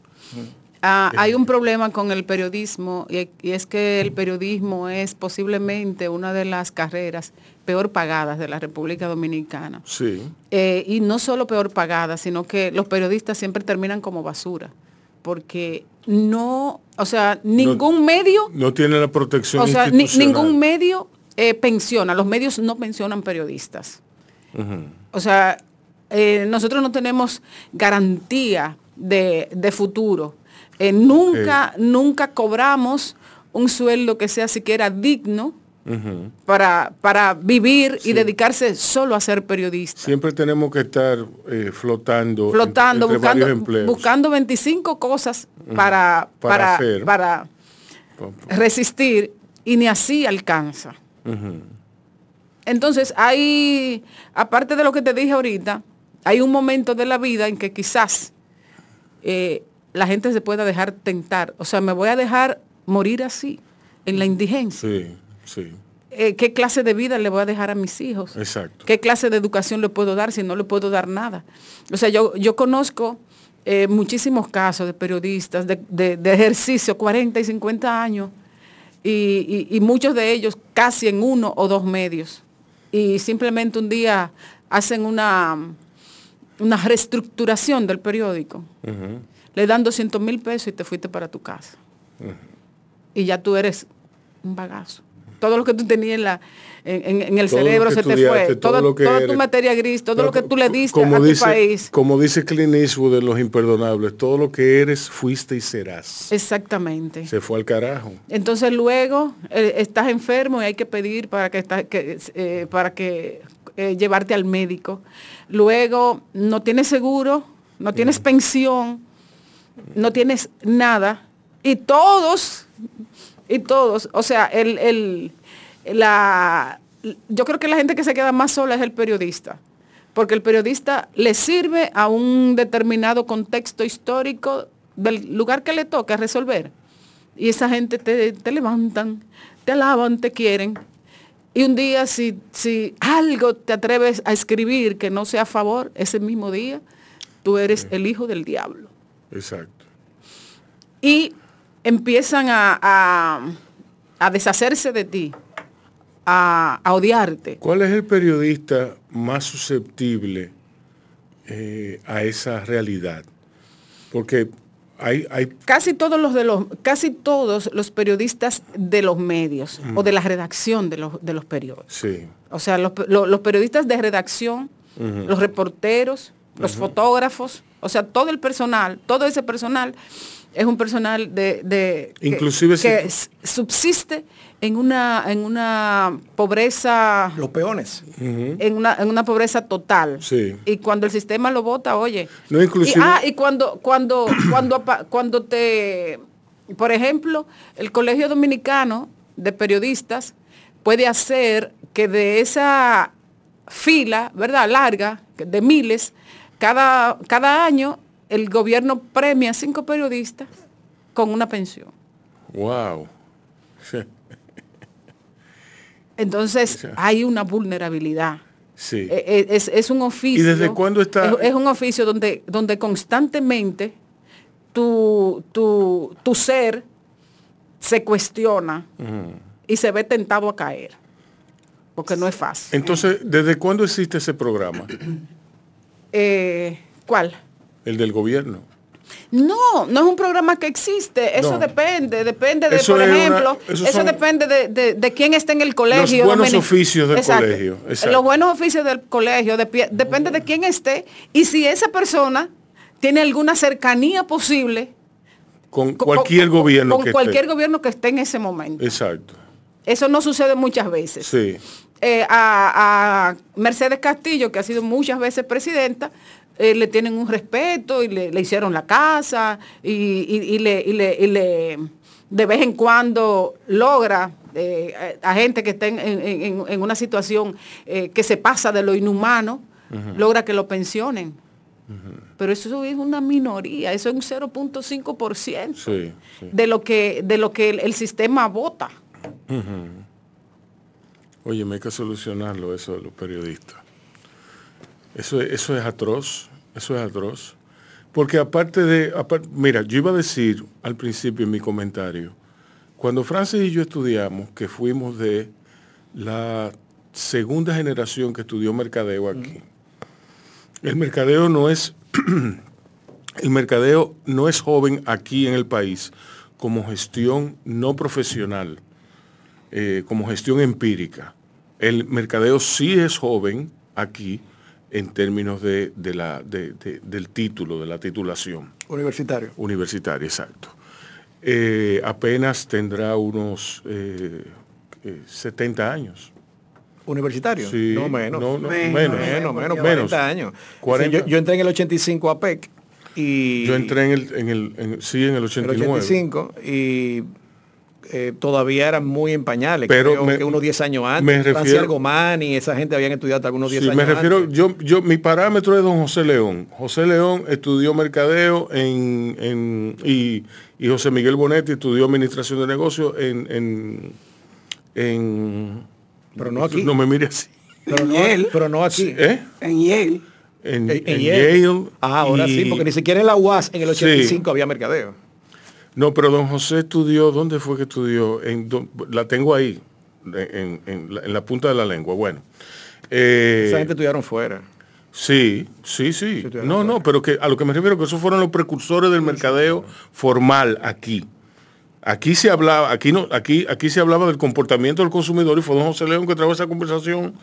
Ah, hay un problema con el periodismo y, y es que el periodismo es posiblemente una de las carreras peor pagadas de la República Dominicana. Sí. Eh, y no solo peor pagada, sino que los periodistas siempre terminan como basura, porque no, o sea, ningún medio, No tiene la protección o sea, ni- ningún medio eh, pensiona, los medios no pensionan periodistas. O sea, eh, nosotros no tenemos garantía de, de futuro. Eh, nunca, nunca cobramos un sueldo que sea siquiera digno para, para vivir y dedicarse solo a ser periodista. Siempre tenemos que estar eh, flotando, Flotando, entre buscando, empleos. buscando 25 cosas para, Para para, hacer. para resistir y ni así alcanza. Entonces, hay, aparte de lo que te dije ahorita, hay un momento de la vida en que quizás eh, la gente se pueda dejar tentar. O sea, me voy a dejar morir así, en la indigencia. Sí, sí, Eh, ¿Qué clase de vida le voy a dejar a mis hijos? exacto. ¿Qué clase de educación le puedo dar si no le puedo dar nada? O sea, yo, yo conozco eh, muchísimos casos de periodistas de, de- de ejercicio, 40 y 50 años, y, y- y muchos de ellos casi en uno o dos medios. Y simplemente un día hacen una, una reestructuración del periódico. Le dan 200 mil pesos y te fuiste para tu casa. Y ya tú eres un bagazo. Todo lo que tú tenías en, la, en, el Todo cerebro se te fue. todo lo que toda tu materia gris, todo lo que tú le diste como a tu país. Como dice Clint Eastwood en Los Imperdonables, todo lo que eres, fuiste y serás. Exactamente. Se fue al carajo. Entonces luego eh, estás enfermo y hay que pedir para que, eh, para que eh, llevarte al médico. Luego no tienes seguro, no tienes pensión, no tienes nada. Y todos, y todos, o sea, el, el- la, yo creo que la gente que se queda más sola es el periodista. Porque el periodista le sirve a un determinado contexto histórico del lugar que le toca resolver. Y esa gente te, te levantan, te alaban, te quieren. Y un día si, si algo te atreves a escribir que no sea a favor, ese mismo día, tú eres el hijo del diablo. Exacto. Y empiezan a, a- a deshacerse de ti, a, a odiarte. ¿Cuál es el periodista más susceptible eh, a esa realidad? Porque hay, hay Casi todos los de los, casi todos los periodistas de los medios o de la redacción de los, de los periódicos. sí, O sea, los, lo- los periodistas de redacción, los reporteros, los fotógrafos, o sea, todo el personal, todo ese personal es un personal de, de- que- Inclusive si- que, s- subsiste en una, en una pobreza Los peones. en una, en una pobreza total. Sí. Y cuando el sistema lo vota, oye. No, inclusive- Y, ah, y cuando, cuando, cuando, apa- cuando te, por ejemplo, el Colegio Dominicano de Periodistas puede hacer que de esa fila, ¿verdad? Larga, que de miles, cada, cada año el gobierno premia a cinco periodistas con una pensión. wow. Entonces hay una vulnerabilidad. sí. Eh, eh, Es, es un oficio. desde cuándo está- Es, es un oficio donde, donde constantemente tu, tu, tu ser se cuestiona y se ve tentado a caer. Porque no es fácil. Entonces, ¿desde cuándo existe ese programa? Eh, ¿Cuál? El del gobierno. No, no es un programa que existe. Eso No. depende, depende de, Eso por una- ejemplo, eso depende de, de- de quién está en el colegio. buenos dominic- oficios del colegio, exacto. Los buenos oficios del colegio depende de quién esté y si esa persona tiene alguna cercanía posible Con con- cualquier con- gobierno con que cualquier esté. gobierno que esté en ese momento. Exacto. Eso no sucede muchas veces. Sí. Eh, a, a Mercedes Castillo, que ha sido muchas veces presidenta, eh, le tienen un respeto y le, le hicieron la casa y, y- y le, y le- y le- de vez en cuando logra eh, a gente que está en, en- en- en una situación eh, que se pasa de lo inhumano, logra que lo pensionen. Pero eso es una minoría, eso es un 0.5% Sí, sí. de lo que, de lo que el, el sistema vota. Oye, me hay que solucionarlo eso de los periodistas. Eso, es- eso es atroz, eso es atroz. Porque aparte de, mira, yo iba a decir al principio en mi comentario, cuando Francis y yo estudiamos, que fuimos de la segunda generación que estudió mercadeo aquí, el mercadeo no es, el mercadeo no es joven aquí en el país como gestión no profesional eh, como gestión empírica. El mercadeo sí es joven aquí en términos de, de la, de- de- del título, de la titulación Universitario. universitaria, exacto. Eh, apenas tendrá unos, eh, eh, 70 años. ¿Universitario? Sí, no menos. no, no, Menos, menos, menos, menos, menos. 40 años. 40. Sí, yo, yo entré en el 85 a PEC y... Yo entré en el, en el, en- sí, en el en el 89. 85 y eh, todavía eran muy en pañales. Pero Creo me- que unos 10 años antes. me Francia refiero- Argomani, esa gente habían estudiado algunos 10 Sí, años me refiero, antes. yo, yo, mi parámetro es don José León. José León estudió mercadeo en, en- y, y José Miguel Bonetti estudió administración de negocios en, en, en- Pero no aquí. No me mire así. Pero no, Yale. pero no aquí. ¿Eh? En Yale. En, En- en Yale. Yale. Ah, ahora y- sí, porque ni siquiera en la UAS en el Sí. 85 había mercadeo. No, pero don José estudió, ¿dónde fue que estudió? En, la tengo ahí, en, en la, en la punta de la lengua. Bueno. Eh, Esa gente estudiaron fuera. Sí, sí, sí. No, no, pero que a lo que me refiero que esos fueron los precursores del mercadeo formal aquí. Aquí se hablaba, aquí no, aquí, aquí se hablaba del comportamiento del consumidor y fue don José León que trajo esa conversación.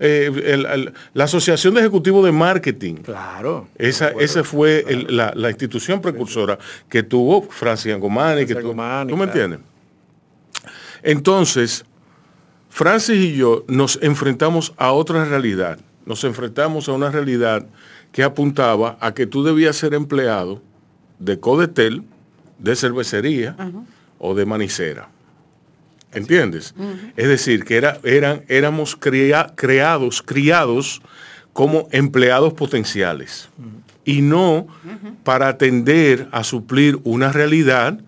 Eh, el- el- la Asociación de Ejecutivos de Marketing. Claro. Esa, esa fue el- la, la institución precursora que tuvo Francia Angomani. que tuvo- Angomani, ¿Tú me claro. entiendes? Entonces, Francis y yo nos enfrentamos a otra realidad. Nos enfrentamos a una realidad que apuntaba a que tú debías ser empleado de Codetel, de cervecería o de manicera. ¿Entiendes? Es decir, que era, eran, éramos crea- creados, criados como empleados potenciales y no para atender a suplir una realidad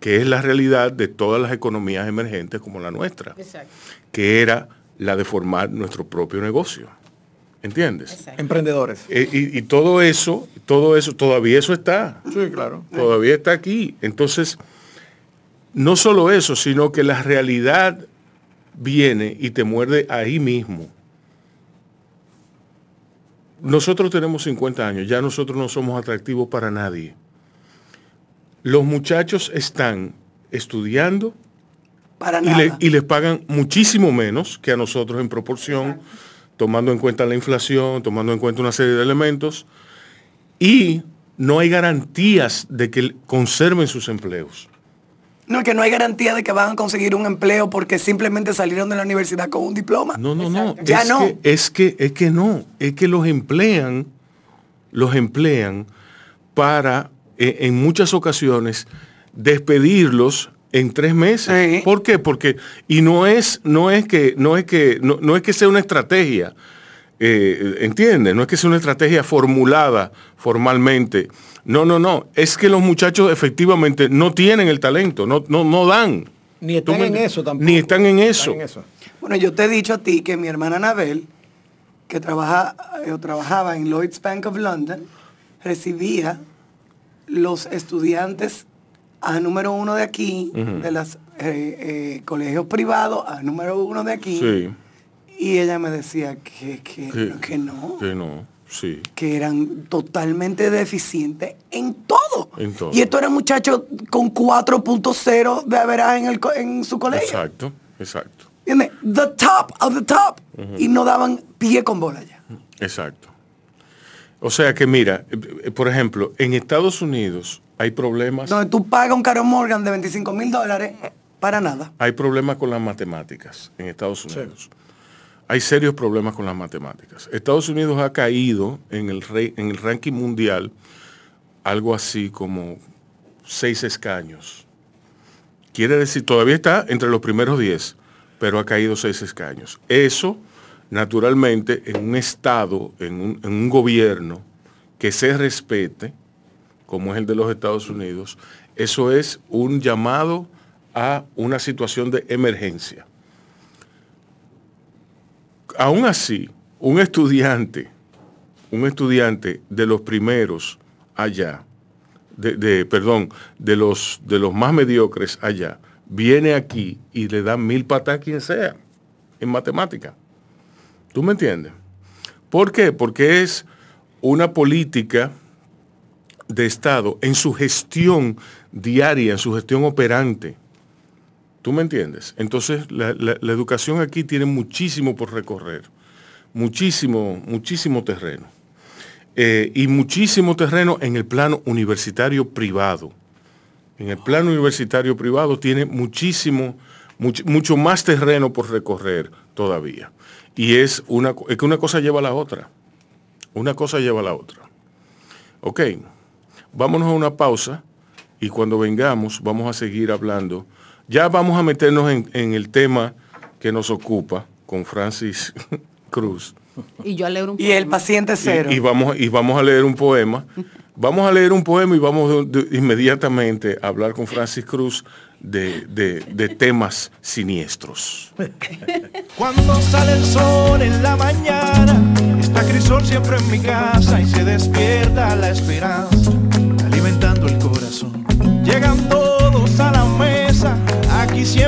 que es la realidad de todas las economías emergentes como la nuestra, Exacto. que era la de formar nuestro propio negocio. ¿Entiendes? Emprendedores. Eh, y, y todo eso, todo eso, todavía eso está Sí, claro. todavía está aquí. Entonces, no solo eso, sino que la realidad viene y te muerde ahí mismo. Nosotros tenemos 50 años, ya nosotros no somos atractivos para nadie. Los muchachos están estudiando Para y, nada. le- y les pagan muchísimo menos que a nosotros en proporción, tomando en cuenta la inflación, tomando en cuenta una serie de elementos, y no hay garantías de que conserven sus empleos. No, que no hay garantía de que van a conseguir un empleo porque simplemente salieron de la universidad con un diploma. No, no, no. Ya es no. Que, es que es que no, es que los emplean, los emplean para eh, en muchas ocasiones despedirlos en tres meses. Sí. ¿Por qué? Porque y no es no es que no es que no, no es que sea una estrategia. eh, ¿Entiendes? No es que sea una estrategia formulada formalmente. No, no, no. Es que los muchachos efectivamente no tienen el talento, no, no, no dan. Ni ¿Tú están me en eso tampoco. Ni están en eso. Están en eso. Bueno, yo te he dicho a ti que mi hermana Anabel, que trabaja, eh, o trabajaba en Lloyds Bank of London, recibía los estudiantes a número uno de aquí, de los colegios privados, a número uno de aquí. Sí. Y ella me decía que, que, Que- que no, Que no, sí. que eran totalmente deficientes en todo. En todo. Y estos eran muchachos con 4.0 de averaje en, el co- en su colegio. Exacto, exacto, ¿Entiendes? The top of the top. Y no daban pie con bola ya. exacto. O sea que mira, eh, eh, por ejemplo, en Estados Unidos hay problemas, Donde tú pagas un Caro Morgan de 25 mil dólares para nada. hay problemas con las matemáticas en Estados Unidos. Hay serios problemas con las matemáticas. Estados Unidos ha caído en el, ranking mundial algo así como seis escaños. Quiere decir, todavía está entre los primeros 10, pero ha caído seis escaños. Eso, naturalmente, en un Estado, en un, en un gobierno que se respete, como es el de los Estados Unidos, eso es un llamado a una situación de emergencia. Aún así, un estudiante, un estudiante de los primeros allá, de, perdón, de los, de los más mediocres allá, viene aquí y le da mil patas a quien sea en matemática. ¿Tú me entiendes? ¿Por qué? Porque es una política de Estado en su gestión diaria, en su gestión operante. ¿Tú me entiendes? Entonces, la, educación aquí tiene muchísimo por recorrer, muchísimo, muchísimo terreno. Eh, y muchísimo terreno en el plano universitario privado. En el plano universitario privado tiene muchísimo, much- mucho más terreno por recorrer todavía. Y es, una, es que una cosa lleva a la otra. Una cosa lleva a la otra. Ok, vámonos a una pausa y cuando vengamos vamos a seguir hablando. Ya vamos a meternos en, en el tema que nos ocupa con Francis Cruz. Y yo a leer un Y el poema. paciente Y- cero. Y, vamos, y vamos a leer un poema. Vamos a leer un poema y vamos de- de- inmediatamente a hablar con Francis Cruz de, de- de temas siniestros. Cuando sale el sol en la mañana, está Crisol siempre en mi casa y se despierta la esperanza, alimentando el corazón. Llegan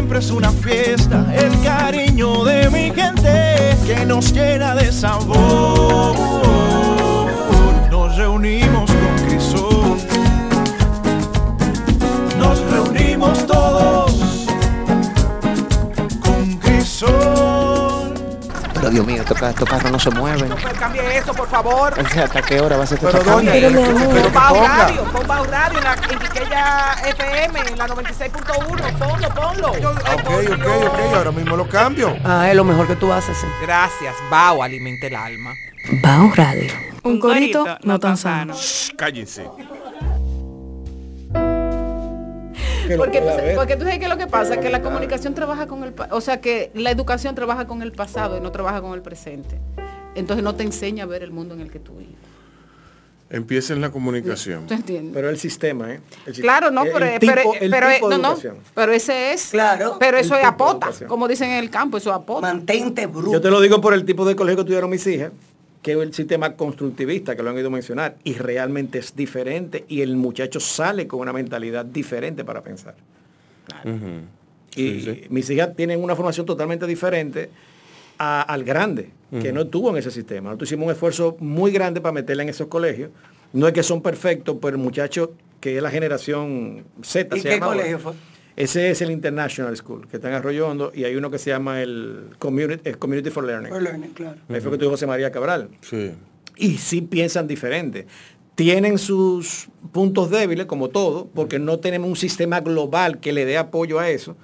siempre es una fiesta, el cariño de mi gente que nos llena de sabor. Dios mío, estos, ca- estos carros no se mueven. Cambie eso, por favor. O sea, ¿hasta qué hora va a ser Pero cambio? Pero. Pero ponga. Radio, pon Pau Radio en la en Quiqueya FM, en la 96.1. Ponlo, ponlo. Ok, ok, ok, ahora mismo lo cambio. Ah, es lo mejor que tú haces. sí. Gracias, Bao, alimenta el alma. Bao Radio. Un corito no tan sano. Shh, cállense. Porque, tú, sabes- porque tú sabes que lo que pasa, que la comunicación trabaja con el, o sea, que la educación trabaja con el pasado y no trabaja con el presente. Entonces no te enseña a ver el mundo en el que tú vives. Empieza en la comunicación. Pero el sistema, ¿eh? El Claro, no, el pero, tipo- pero, el pero, tipo de no, no, educación. pero ese es, Claro. pero eso El es apota, como dicen en el campo, eso es apota. Mantente bruto. Yo te lo digo por el tipo de colegio que tuvieron mis hijas, que es el sistema constructivista, que lo han ido a mencionar, y realmente es diferente, y el muchacho sale con una mentalidad diferente para pensar. Y Sí, sí. mis hijas tienen una formación totalmente diferente a- al grande, que no estuvo en ese sistema. Nosotros hicimos un esfuerzo muy grande para meterla en esos colegios. No es que son perfectos, pero el muchacho que es la generación Z. ¿Y se qué llama ahora, colegio fue? Ese es el International School, que está en Arroyo Hondo, y hay uno que se llama el Community, el Community for Learning. For learning, claro. Ahí fue que tuvo José María Cabral. Sí. Y sí piensan diferente. Tienen sus puntos débiles, como todo, porque no tenemos un sistema global que le dé apoyo a eso.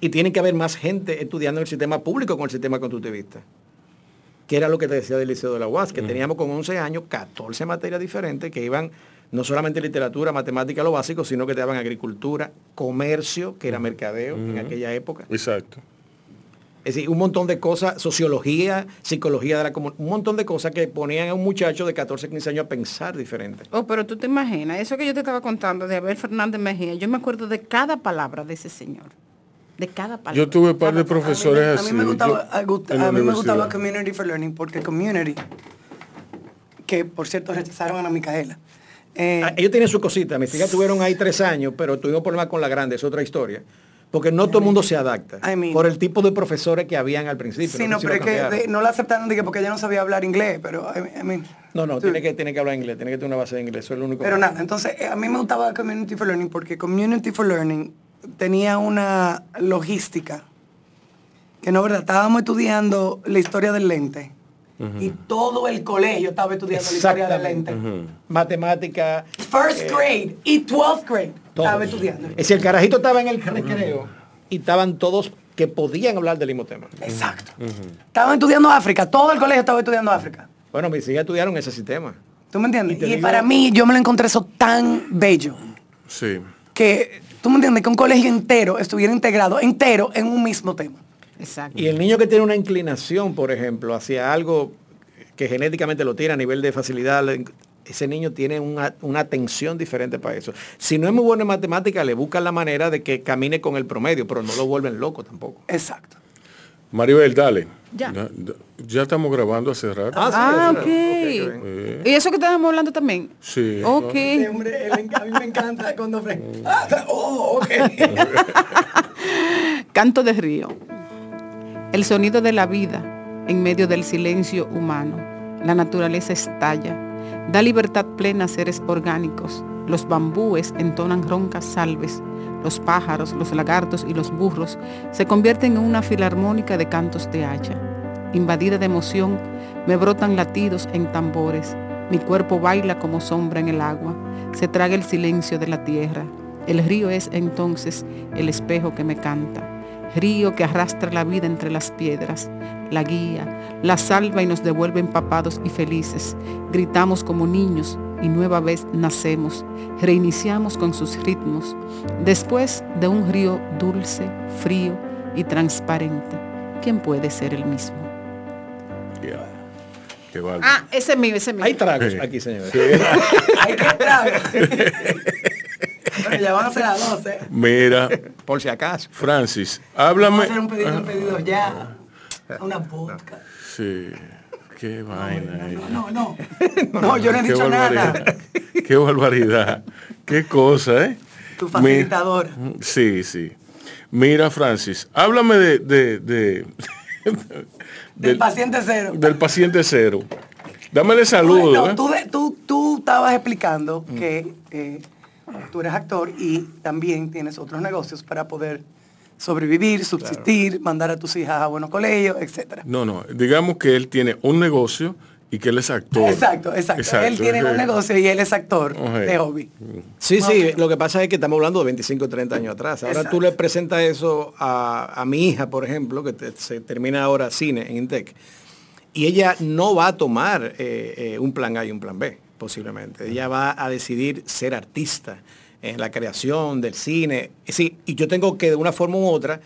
Y tiene que haber más gente estudiando en el sistema público con el sistema constructivista. Que era lo que te decía del Liceo de la UAS, que teníamos con 11 años 14 materias diferentes que iban no solamente literatura, matemática, lo básico, sino que te daban agricultura, comercio, que era mercadeo en aquella época. Exacto. Es decir, un montón de cosas, sociología, psicología de la comunidad, un montón de cosas que ponían a un muchacho de 14, 15 años a pensar diferente. Oh, pero tú te imaginas, eso que yo te estaba contando de Abel Fernández Mejía, yo me acuerdo de cada palabra de ese señor. De cada palabra. Yo tuve un par de profesores me- a así. mí me gustaba, yo- a gusta- mí me gustaba. Community for Learning porque Community, que por cierto rechazaron a Ana Micaela. Eh, Ah, Ellos tienen su cosita, mis hijas tuvieron ahí tres años, pero tuvimos problemas con la grande, es otra historia. Porque no todo el mundo se adapta. I mean- por el tipo de profesores que habían al principio. sí, no, pero es que de- no la aceptaron de que porque ella no sabía hablar inglés, pero I, mean, No, no, tiene que, tiene que hablar inglés, tiene que tener una base de inglés, eso es lo único. Pero nada, entonces eh, a mí me gustaba Community for Learning porque Community for Learning tenía una logística que no, ¿verdad? Estábamos estudiando la historia del lente y todo el colegio estaba estudiando la historia del lente. Exactamente. Matemática. First eh, grade y 12th grade estaba estudiando. Es decir, el carajito estaba en el recreo y estaban todos que podían hablar del mismo tema. Exacto. Estaban estudiando África, todo el colegio estaba estudiando África. Bueno, mis hijas estudiaron ese sistema. ¿Tú me entiendes? Y te Y, digo- para mí yo me lo encontré eso tan bello Sí. que tú me entiendes que un colegio entero estuviera integrado entero en un mismo tema. Exacto. Y el niño que tiene una inclinación, por ejemplo, hacia algo que genéticamente lo tiene a nivel de facilidad, ese niño tiene una, una atención diferente para eso. Si no es muy bueno en matemática, le buscan la manera de que camine con el promedio, pero no lo vuelven loco tampoco. Exacto. Maribel, dale. Ya. Ya, ya estamos grabando hace rato. Ah, ok. Eh, ¿Y eso que estábamos hablando también? Sí. Ok. Sí, hombre, a mí me encanta cuando... Ah, oh, ok. Canto de río. El sonido de la vida en medio del silencio humano. La naturaleza estalla. Da libertad plena a seres orgánicos. Los bambúes entonan roncas salves. Los pájaros, los lagartos y los burros se convierten en una filarmónica de cantos de hacha. Invadida de emoción, me brotan latidos en tambores. Mi cuerpo baila como sombra en el agua. Se traga el silencio de la tierra. El río es entonces el espejo que me canta. Río que arrastra la vida entre las piedras, la guía, la salva y nos devuelve empapados y felices. Gritamos como niños y nueva vez nacemos, reiniciamos con sus ritmos, después de un río dulce, frío y transparente. ¿Quién puede ser el mismo? Qué. Ah, ese es mío, ese es mío. Hay tragos Sí. aquí, señores. Hay que entrar. Bueno, ya van a ser las 12. Mira, Por si acaso. Francis, Vamos a háblame. hacer un pedido, un pedido ya. Una podcast. Sí, qué vaina. eh. No, no. No, yo no he dicho nada. barbaridad. Qué barbaridad. Qué cosa, ¿eh? Tu Mi- facilitadora. Sí, sí. Mira, Francis, háblame de, de- de- Del paciente cero. del paciente cero. Dámele saludo. Bueno, ¿eh? tú, de- tú, tú estabas explicando que eh, tú eres actor y también tienes otros negocios para poder sobrevivir, subsistir, mandar a tus hijas a buenos colegios, etcétera. No, no, digamos que él tiene un negocio y que él es actor. Exacto, exacto, Él tiene un negocio y él es actor de hobby. Sí, sí, lo que pasa es que estamos hablando de 25 30 años atrás. Ahora Exacto. tú le presentas eso a, a mi hija, por ejemplo, que te- se termina ahora cine en Intec, y ella no va a tomar eh, eh, un plan A y un plan B, posiblemente. Ella va a decidir ser artista en la creación del cine. Sí, y yo tengo que de una forma u otra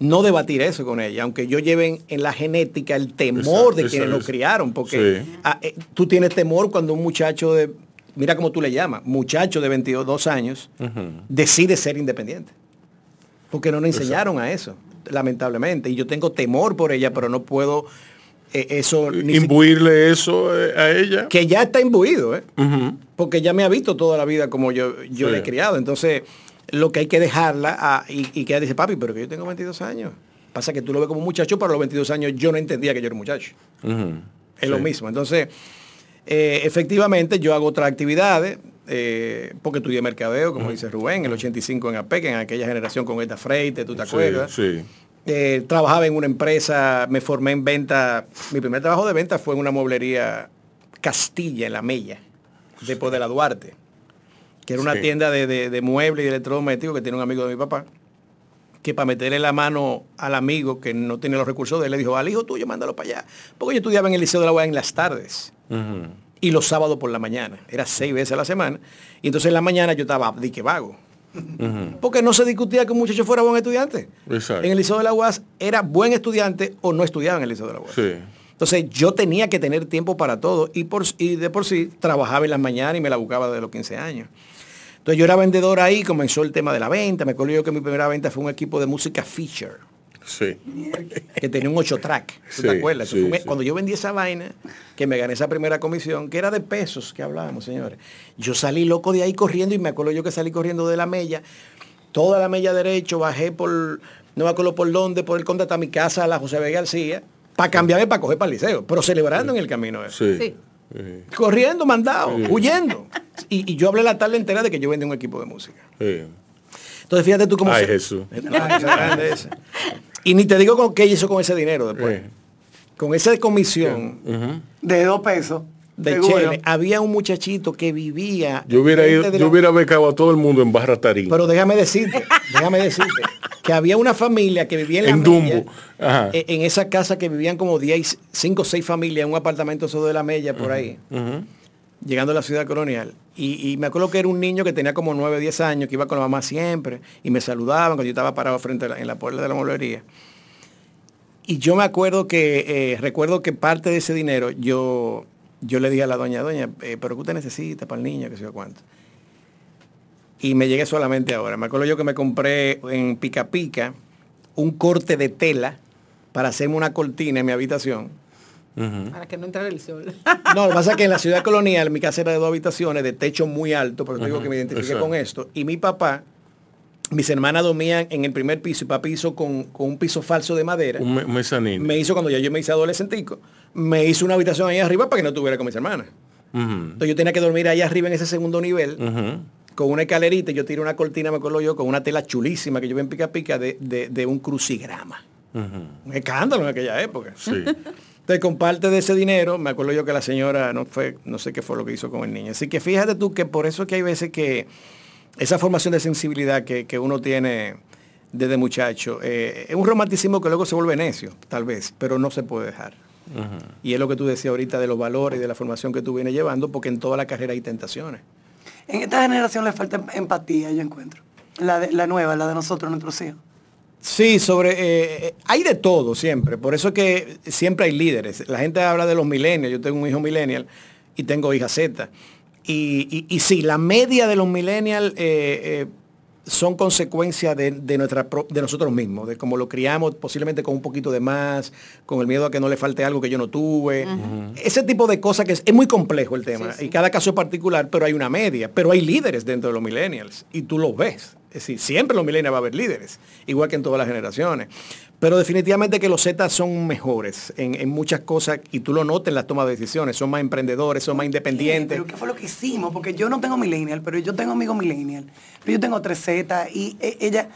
no debatir eso con ella, aunque yo lleven en la genética el temor de quienes eso lo es. criaron, porque Sí. ah, eh, tú tienes temor cuando un muchacho de, mira cómo tú le llamas, muchacho de 22 años, decide ser independiente. Porque no nos enseñaron a eso, lamentablemente. Y yo tengo temor por ella, pero no puedo eso... ni si- Imbuirle eso eh, a ella. que ya está imbuido, ¿eh? Porque ya me ha visto toda la vida como yo, yo Sí. le he criado. Entonces, lo que hay que dejarla a- y, y que ella dice, papi, pero que yo tengo 22 años. Pasa que tú lo ves como un muchacho, pero a los 22 años yo no entendía que yo era un muchacho. Es lo mismo. Entonces, eh, efectivamente, yo hago otras actividades, eh, porque estudié mercadeo, como dice Rubén, el 85 en APEC, en aquella generación con esta Freite, ¿tú te Sí, acuerdas? sí. Eh, trabajaba en una empresa, me formé en venta. Mi primer trabajo de venta fue en una mueblería Castilla, en La Mella, después de la Duarte, que era una Sí. tienda de, de- de muebles y de electrodomésticos que tiene un amigo de mi papá, que para meterle la mano al amigo que no tiene los recursos de él, le dijo, al hijo tuyo, mándalo para allá. Porque yo estudiaba en el Liceo de la UAS en las tardes y los sábados por la mañana. Era seis veces a la semana. Y entonces en la mañana yo estaba di que vago. Porque no se discutía que un muchacho fuera buen estudiante. Exacto. En el Liceo de la UAS era buen estudiante o no estudiaba en el Liceo de la UAS. Sí. Entonces yo tenía que tener tiempo para todo y, por, y de por sí trabajaba en las mañanas y me la buscaba de los 15 años. Entonces yo era vendedor ahí, comenzó el tema de la venta. Me acuerdo yo que mi primera venta fue un equipo de música Fisher, Sí. que tenía un 8 track. ¿Tú Sí, te acuerdas? Eso sí, fue- sí. Cuando yo vendí esa vaina, que me gané esa primera comisión, que era de pesos que hablábamos, señores. Yo salí loco de ahí corriendo y me acuerdo yo que salí corriendo de la mella, toda la mella derecho, bajé por, no me acuerdo por dónde, por el conde hasta mi casa, a la José B. García, para cambiarme para coger para el liceo, pero celebrando en el camino. eso. Sí. Corriendo, mandado, Sí. huyendo. Y, y yo hablé la tarde entera de que yo vendía un equipo de música. Sí. Entonces fíjate tú cómo Ay, se- Jesús. No, esa grande esa. Y ni te digo con qué hizo con ese dinero después. Sí. Con esa comisión. De dos pesos. de. Chele, había un muchachito que vivía. Yo hubiera frente ido, de yo la- hubiera becado a todo el mundo en Barra Tarín. Pero déjame decirte, déjame decirte, que había una familia que vivía en la En Mella, Dumbo. Ajá. e- en esa casa que vivían como 10, 5 o 6 familias en un apartamento eso de la Mella por ahí. Llegando a la ciudad colonial. Y, me acuerdo que era un niño que tenía como 9, 10 años, que iba con la mamá siempre, y me saludaban cuando yo estaba parado frente a la, en la puerta de la mueblería. Y yo me acuerdo que, eh, recuerdo que parte de ese dinero yo, yo le dije a la doña, doña, eh, pero ¿qué usted necesita para el niño? Que sé yo cuánto. Y me llegué solamente ahora. Me acuerdo yo que me compré en Pica Pica un corte de tela para hacerme una cortina en mi habitación. Para que no entrara el sol. No, lo que pasa es que en la ciudad colonial mi casa era de dos habitaciones, de techo muy alto, pero te digo que me identifiqué con esto. Y mi papá, mis hermanas dormían en el primer piso y papi hizo con, con un piso falso de madera. Un me-. Me hizo cuando ya yo me hice adolescentico, me hizo una habitación ahí arriba para que no tuviera con mis hermanas. Entonces yo tenía que dormir ahí arriba en ese segundo nivel, con una escalerita, y yo tiré una cortina, me acuerdo yo, con una tela chulísima que yo vi en pica pica de, de- de un crucigrama. Un escándalo en aquella época. Sí. Entonces, con parte de ese dinero, me acuerdo yo que la señora no fue, no sé qué fue lo que hizo con el niño. Así que fíjate tú que por eso es que hay veces que esa formación de sensibilidad que, que uno tiene desde muchacho. Eh, es un romanticismo que luego se vuelve necio, tal vez, pero no se puede dejar. Y es lo que tú decías ahorita de los valores y de la formación que tú vienes llevando, porque en toda la carrera hay tentaciones. En esta generación le falta empatía, yo encuentro. La, de- la nueva, la de nosotros, nuestros hijos. Sí, sobre eh, hay de todo siempre. Por eso es que siempre hay líderes. La gente habla de los millennials. Yo tengo un hijo millennial y tengo hija Z. Y, sí, la media de los millennials eh, eh, son consecuencia de, de nuestra, de nosotros mismos, de cómo lo criamos, posiblemente con un poquito de más, con el miedo a que no le falte algo que yo no tuve. Ese tipo de cosas que es, es muy complejo el tema. Y cada caso es particular, pero hay una media. Pero hay líderes dentro de los millennials. Y tú los ves. Es decir, siempre en los millennials va a haber líderes, igual que en todas las generaciones. Pero definitivamente que los Z son mejores en, en muchas cosas y tú lo notas en la toma de decisiones. Son más emprendedores, son más independientes. ¿Pero qué fue lo que hicimos? Porque yo no tengo millennial, pero yo tengo amigos millennial. Pero yo tengo 3Z y e- ella...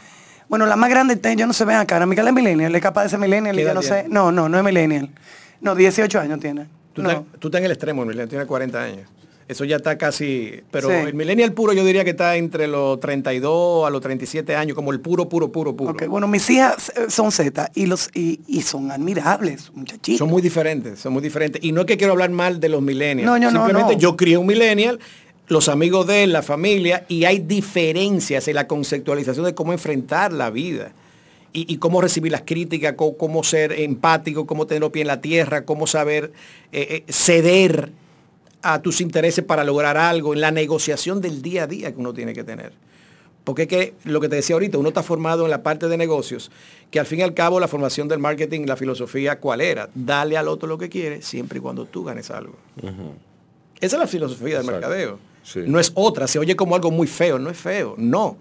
Bueno, la más grande, yo no sé, ven acá, Micaela es millennial, es capaz de ser millennial ¿Qué y yo no sé. No, no, no es millennial. No, 18 años tiene. Tú, No. estás, tú estás en el extremo, millennial tiene 40 años. Eso ya está casi... Pero Sí. el millennial puro yo diría que está entre los 32 a los 37 años, como el puro, puro, puro, puro. Ok, bueno, mis hijas eh, son Z y, los, y, y son admirables, muchachitos. Son muy diferentes, son muy diferentes. Y no es que quiero hablar mal de los millennials. No, yo Simplemente no. yo crié un millennial, los amigos de él, la familia, y hay diferencias en la conceptualización de cómo enfrentar la vida. Y, y cómo recibir las críticas, cómo, cómo ser empático, cómo tener los pies en la tierra, cómo saber eh, eh, ceder a tus intereses para lograr algo, en la negociación del día a día que uno tiene que tener. Porque es que lo que te decía ahorita, uno está formado en la parte de negocios, que al fin y al cabo la formación del marketing, la filosofía, ¿cuál era? Dale al otro lo que quiere, siempre y cuando tú ganes algo. Esa es la filosofía del mercadeo. Sí. No es otra, se oye como algo muy feo, no es feo, no.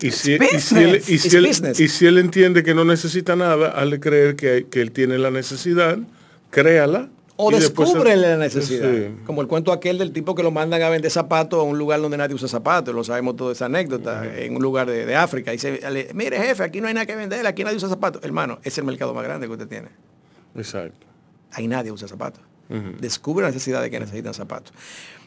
Y si, él, entiende que no necesita nada, hazle creer que, que él tiene la necesidad, créala. O y después- descubre la necesidad. Sí. Como el cuento aquel del tipo que lo mandan a vender zapatos a un lugar donde nadie usa zapatos. Lo sabemos toda esa anécdota. En un lugar de, de África. Y dice, le- mire jefe, aquí no hay nada que vender, aquí nadie usa zapatos. Hermano, es el mercado más grande que usted tiene. Exacto. Ahí nadie usa zapatos. Descubre la necesidad de que necesitan zapatos.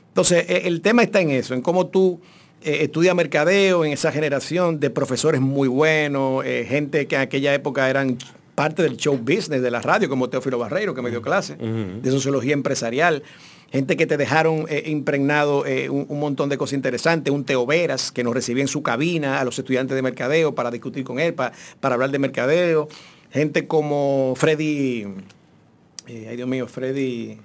Entonces, eh, el tema está en eso, en cómo tú eh, estudias mercadeo en esa generación de profesores muy buenos, eh, gente que en aquella época eran parte del show business de la radio, como Teófilo Barreiro, que me dio clase, de sociología empresarial. Gente que te dejaron eh, impregnado eh, un, un montón de cosas interesantes, un Teo Veras que nos recibía en su cabina a los estudiantes de mercadeo para discutir con él, pa- para hablar de mercadeo. Gente como Freddy, eh, ay Dios mío, Freddy,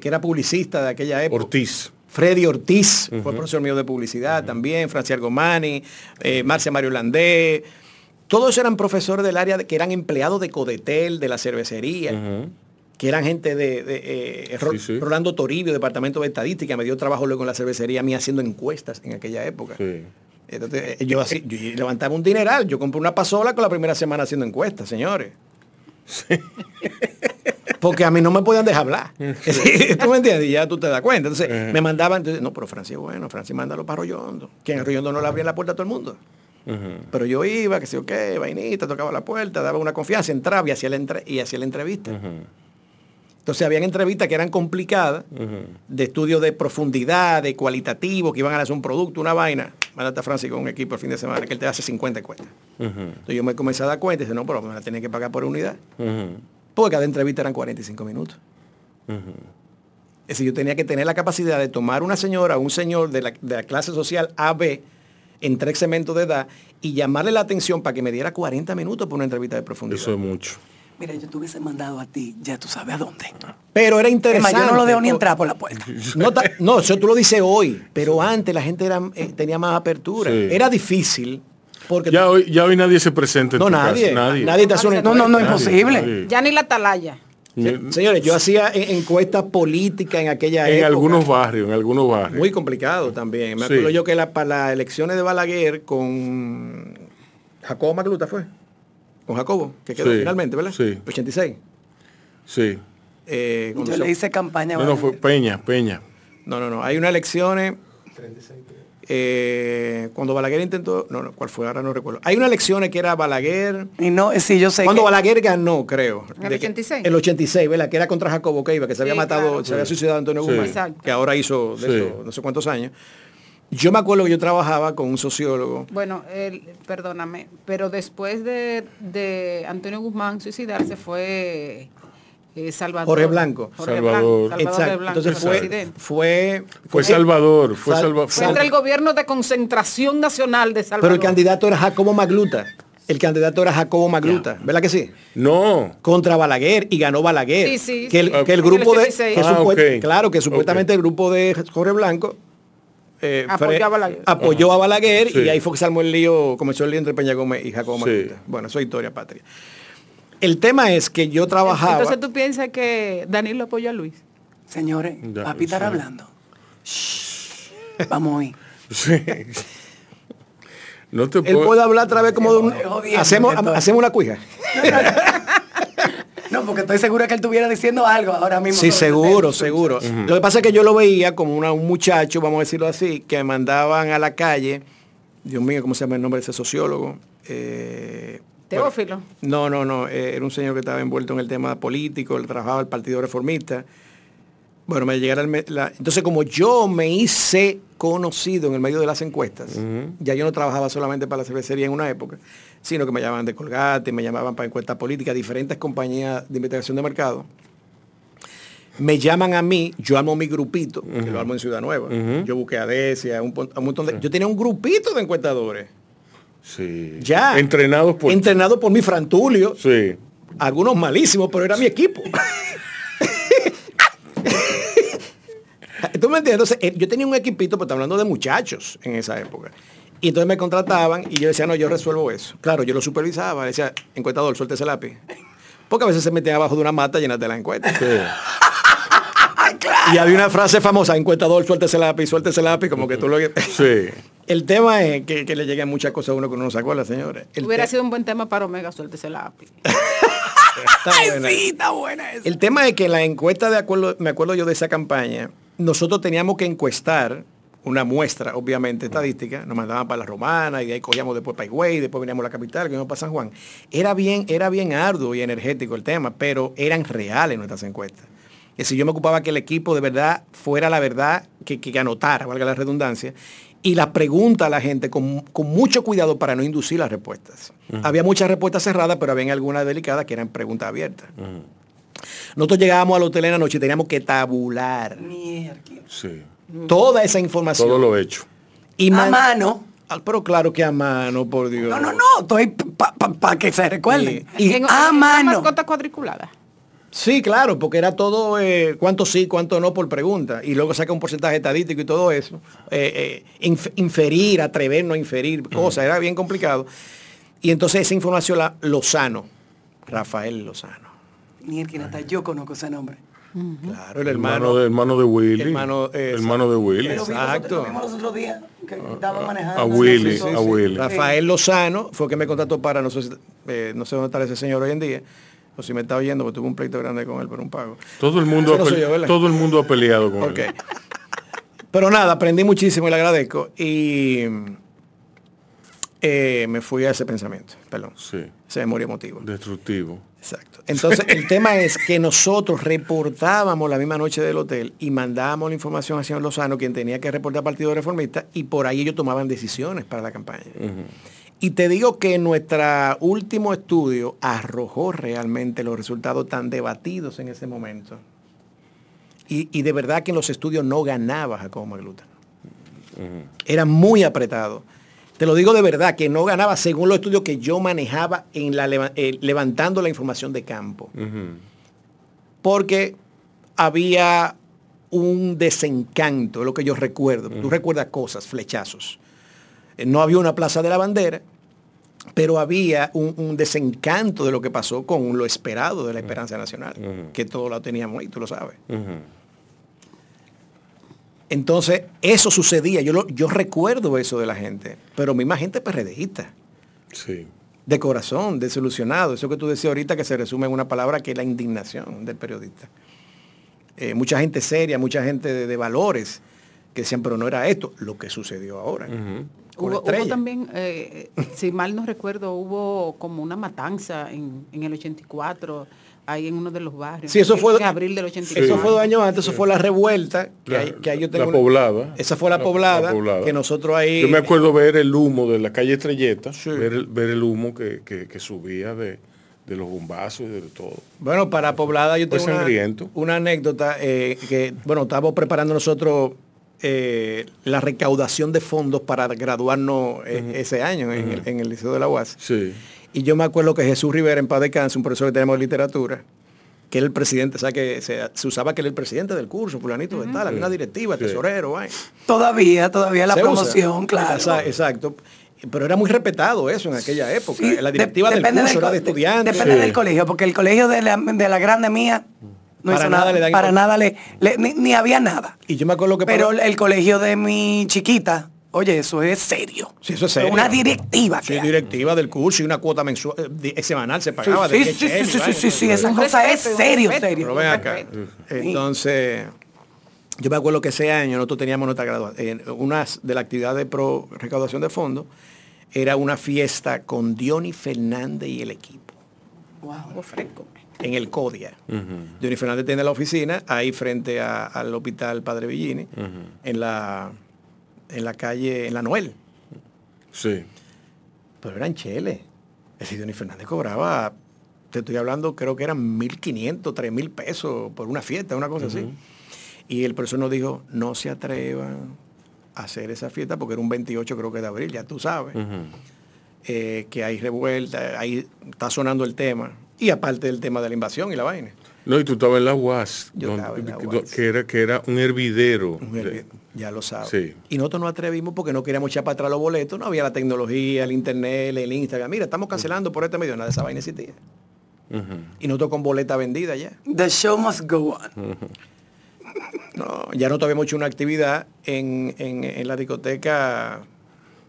que era publicista de aquella época. Ortiz. Freddy Ortiz, fue profesor mío de publicidad también, Francia Argomani, eh, Marcia Mario Landé. Todos eran profesores del área de- que eran empleados de Codetel, de la cervecería, que eran gente de, de, eh, Ro- Sí, sí. Rolando Toribio, Departamento de Estadística, me dio trabajo luego en la cervecería a mí haciendo encuestas en aquella época. Sí. Entonces, eh, yo, así, yo levantaba un dineral, yo compré una pasola con la primera semana haciendo encuestas, señores. Porque a mí no me podían dejar hablar. ¿Tú me entiendes? Y ya tú te das cuenta. Entonces, me mandaban, entonces, no, pero Francis, bueno, Francis, mándalo para Rollondo. Que en Rollondo no le abrían la puerta a todo el mundo. Pero yo iba, que sé yo qué, vainita, tocaba la puerta, daba una confianza, entraba y hacía la, entre- y hacía la entrevista. Entonces habían entrevistas que eran complicadas, de estudio de profundidad, de cualitativo, que iban a hacer un producto, una vaina. Mándate a Francis con un equipo el fin de semana, que él te hace 50 encuestas. Entonces yo me comencé a dar cuenta y dije, no, pero me la tenía que pagar por unidad. Porque cada entrevista eran 45 minutos. Es decir, yo tenía que tener la capacidad de tomar una señora un señor de la, de la clase social AB en tres segmentos de edad y llamarle la atención para que me diera 40 minutos por una entrevista de profundidad. Eso es mucho. Mira, yo te hubiese mandado a ti, ya tú sabes a dónde. Pero era Es interesante. más, yo no lo dejo ni entrar por la puerta. No, ta- no, eso tú lo dices hoy, pero antes la gente era, eh, tenía más apertura. Sí. Era difícil porque Ya hoy, ya hoy nadie se presenta en no tu nadie, casa. Nadie. nadie te hace una No, no, no, imposible. Nadie. Ya ni la atalaya. Se- Señores, yo hacía en- encuestas políticas en aquella En época. algunos barrios, en algunos barrios. Muy complicado también. Me Sí. acuerdo yo que la, para las elecciones de Balaguer con Jacobo Magluta fue. Con Jacobo, que quedó Sí, finalmente, ¿verdad? sí. 86. Sí. Eh, Yo le hice campaña. No, no, fue. Peña, Peña. No, no, no. Hay unas elecciones. Eh, cuando Balaguer intentó. No, no, ¿cuál fue? Ahora no recuerdo. Hay unas elecciones que era Balaguer. Y no, sí, yo sé Cuando que- Balaguer ganó, creo. ¿En el De que- 86? El 86, ¿verdad? Que era contra Jacobo Keiva, que se había Sí, matado, claro. se había suicidado Antonio Sí. Guzmán, Exacto. que ahora hizo de Sí. eso no sé cuántos años. Yo me acuerdo que yo trabajaba con un sociólogo. Bueno, él, perdóname, pero después de, de Antonio Guzmán suicidarse fue eh, Salvador. Jorge Blanco. Jorge Salvador. Blanco, Salvador Exacto. Blanco, Entonces fue fue, presidente. fue, Fue Salvador, fue Sal- Salvador. Fue entre el gobierno de concentración nacional de Salvador. Pero el candidato era Jacobo Magluta. El candidato era Jacobo Magluta, ¿verdad que sí? No. Contra Balaguer y ganó Balaguer. Sí, sí, que, el, sí. que el En grupo de 86. que Ah, claro que supuestamente el grupo de Jorge Blanco eh, Apoyó a Balaguer. apoyó a Balaguer Sí. y ahí fue que se armó el lío, comenzó el lío entre Peña Gómez y Jacobo Sí. Magluta. Bueno, eso es historia patria. El tema es que yo trabajaba. Entonces tú piensas que Danilo apoyó a Luis. Señores, Ya, papi estará sí. hablando. Shh. Vamos a ir. Sí. No te él puedo. puede hablar a través como de un. Estoy jodiendo, Hacemos, hacemos una cuija. No, porque estoy segura que él estuviera diciendo algo ahora mismo. Sí, seguro, seguro. Lo que pasa es que yo lo veía como una- un muchacho, vamos a decirlo así, que mandaban a la calle, Dios mío, ¿cómo se llama el nombre de ese sociólogo? Eh, Teófilo. no, no, no, eh, era un señor que estaba envuelto en el tema político, él trabajaba el Partido Reformista. Bueno, me me- la- entonces como yo me hice conocido en el medio de las encuestas, ya yo no trabajaba solamente para la cervecería en una época, sino que me llamaban de Colgate, me llamaban para encuestas políticas, diferentes compañías de investigación de mercado. Me llaman a mí, yo armo mi grupito, que lo armo en Ciudad Nueva. Yo busqué a Decia, un, un montón de... Yo tenía un grupito de encuestadores. Sí. Ya. Entrenados por. Entrenado por mi Frantulio. Sí. Algunos malísimos, pero era mi equipo. ¿Tú me entiendes? Entonces, eh, yo tenía un equipito, pero hablando de muchachos en esa época. Y entonces me contrataban y yo decía, no, yo resuelvo eso. Claro, yo lo supervisaba. Decía, encuestador, suelte ese lápiz. Porque a veces se metían abajo de una mata llenas de Y había una frase famosa, encuestador, suelte ese lápiz, suelte ese lápiz, como que tú lo... Sí. El tema es que, que le lleguen muchas cosas a uno que uno no se acuerda, señores. El Hubiera te- sido un buen tema para Omega, suelte ese lápiz. está buena. Sí, está buena esa. El tema es que la encuesta de acuerdo, me acuerdo yo de esa campaña, nosotros teníamos que encuestar una muestra, obviamente, estadística, nos mandaban para la romana y de ahí cogíamos después para Higüey, después veníamos a la capital, que íbamos para San Juan. Era bien, era bien arduo y energético el tema, pero eran reales nuestras encuestas. Es decir, yo me ocupaba que el equipo de verdad fuera la verdad que, que anotara, valga la redundancia, y la pregunta a la gente con, con mucho cuidado para no inducir las respuestas. Había muchas respuestas cerradas, pero había algunas delicadas que eran preguntas abiertas. Nosotros llegábamos al hotel en la noche y teníamos que tabular. Sí. toda esa información. Todo lo hecho. y A man- mano. Ah, Pero claro que a mano, por Dios. No, no, no. Estoy para que se recuerden. Sí. Y En- a en- mano. mascota cuadriculada. Sí, claro, porque era todo eh, cuánto sí, cuánto no por pregunta. Y luego saca un porcentaje estadístico y todo eso. Eh, eh, inf- inferir, atrevernos a inferir cosas, era bien complicado. Y entonces esa información la Lozano, Rafael Lozano. Mierda, hasta yo conozco ese nombre. Claro, el Hermano hermano. de, hermano de Willy. Hermano, eh, hermano de Willy. Exacto. Lo vimos los otros días que estaba manejando. a Willy, a. Willy. Rafael Lozano fue que me contactó para, no sé, si- eh, no sé dónde está ese señor hoy en día, o si me está oyendo, porque tuve un pleito grande con él por un pago. Todo el mundo, no ha todo el mundo ha peleado con él. Pero nada, aprendí muchísimo y le agradezco. Y eh, me fui a ese pensamiento, perdón, Sí. ese memoria emotivo. Destructivo. Exacto. Entonces, el tema es que nosotros reportábamos la misma noche del hotel y mandábamos la información al señor Lozano, quien tenía que reportar al Partido Reformista, y por ahí ellos tomaban decisiones para la campaña. Y te digo que nuestro último estudio arrojó realmente los resultados tan debatidos en ese momento. Y, y de verdad que en los estudios no ganaba Jacobo Magluta. Era muy apretado. Te lo digo de verdad, que no ganaba según los estudios que yo manejaba en la, eh, levantando la información de campo. Porque había un desencanto, es lo que yo recuerdo. Tú recuerdas cosas, flechazos. Eh, No había una plaza de la bandera, pero había un, un desencanto de lo que pasó con lo esperado de la esperanza nacional, que todo lo teníamos ahí, tú lo sabes. Entonces, eso sucedía, yo, lo- yo recuerdo eso de la gente, pero misma gente PRDista, Sí. de corazón, desilusionado, eso que tú decías ahorita que se resume en una palabra que es la indignación del periodista. Eh, mucha gente seria, mucha gente de, de valores, que decían, pero no era esto, lo que sucedió ahora. Hubo, también, eh, si mal no recuerdo, hubo como una matanza en, en el 84 ahí en uno de los barrios. Sí, eso fue- en abril del 84. Eso fue dos años antes, eso fue la revuelta, que, La- hay- que ahí yo la tengo una- poblada. Esa fue la, La- poblada, la poblada. que nosotros ahí... Yo me acuerdo ver el humo de la calle Estrelleta, ver, el, ver el humo que, que- que subía de, de los bombazos y de todo. Bueno, para Poblada yo tengo una anécdota eh, que, bueno, estábamos preparando nosotros eh, la recaudación de fondos para graduarnos eh, ese año en, el, en el Liceo de la UAS. Sí. Y yo me acuerdo que Jesús Rivera, en paz descanse, un profesor que tenemos de literatura, que era el presidente, o sea, que se, se usaba que era el presidente del curso, fulanito de tal, había una directiva, Sí. tesorero, vaina. Todavía, todavía la Se usa. promoción, claro. Exa- Exacto. Pero era muy respetado eso en aquella época. Sí, la de- directiva del depende curso del era de estudiantes. Depende Sí. del colegio, porque el colegio de la, de la grande mía no Para hizo nada nada, le dan para nada le, le- ni, ni había nada. Y yo me acuerdo que Pero para- el colegio de mi chiquita, oye, eso es serio. Sí, eso es serio. Una directiva. Sí, directiva del curso y una cuota mensual, eh, di- semanal se Sí, pagaba. de sí, qué sí, sí, sí, sí, sí, todo esa cosa es serio, serio. Pero ven acá. Entonces, yo me acuerdo que ese año nosotros teníamos nuestra graduación. Una de las actividades pro recaudación de fondos era una fiesta con Diony Fernández y el equipo Wow, fresco. En el CODIA. Diony Fernández tiene la oficina ahí frente a- al hospital Padre Villini, en la en la calle, en la Noel. Sí. Pero eran chele. Ese Diony Fernández cobraba, te estoy hablando, creo que eran 1.500, 3.000 pesos por una fiesta, una cosa así. Y el profesor nos dijo, no se atrevan a hacer esa fiesta porque era un 28 creo que de abril, ya tú sabes. eh, que hay revuelta, ahí está sonando el tema. Y aparte del tema de la invasión y la vaina. No, y tú estabas en la UAS, Yo donde- estaba en la que- UAS. que, era, que era un hervidero. Un de- hervi- ya lo sabes. Sí. Y nosotros nos atrevimos porque no queríamos echar para atrás los boletos, no había la tecnología, el internet, el Instagram. Mira, estamos cancelando por este medio, nada de esa vaina existía. Ujú. Y nosotros con boleta vendida ya. The show must go on. No, ya nosotros habíamos hecho una actividad en, en- en la discoteca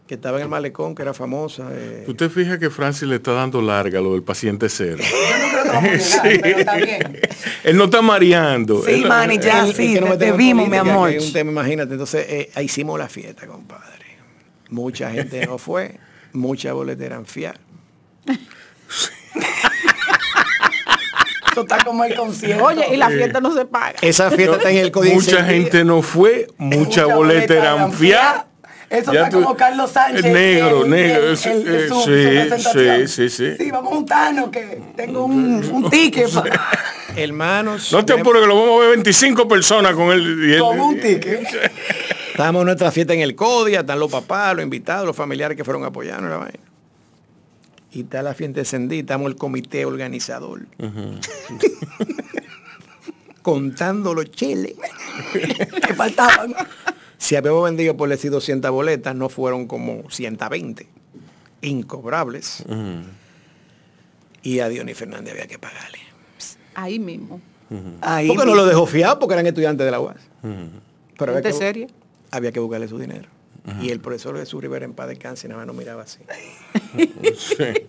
que estaba en el malecón, que era famosa. eh, Tú te fijas que Francis le está dando larga lo del paciente cero. Sí. Pero está bien. Él no está mareando. Sí, Él- Manny, ya, el- sí, el que no te, en vimos, mi amor. que un tema, imagínate. Entonces, eh, hicimos la fiesta, compadre. Mucha gente no fue, mucha boleta eran fiar. Esto está como el concierto. Oye, y la fiesta no se paga. Esa fiesta está en el código. Mucha gente no fue, mucha boleta eran fiar. Eso Ya está tú- como Carlos Sánchez. Negro, el- negro, el- sí, el- el- eh, su- sí, sí, sí, sí. Sí, vamos juntarnos que tengo un, un ticket para, Hermanos, No te apures que lo vamos a ver 25 personas con él- con un ticket. Estábamos en nuestra fiesta en el CODIA, están los papás, los invitados, los familiares que fueron a apoyarnos la vaina. Y está la fiesta encendida, estamos el comité organizador. Contando los cheles. que faltaban. Si habíamos vendido por decir 200 boletas, no fueron como 120. Incobrables. Y a Dionis Fernández había que pagarle. Ahí mismo. Ahí Porque no lo dejó fiado porque eran estudiantes de la UAS. Pero había ¿De que, serie? había que buscarle su dinero. Y el profesor Jesús Rivera en paz descanse nada más nos miraba así.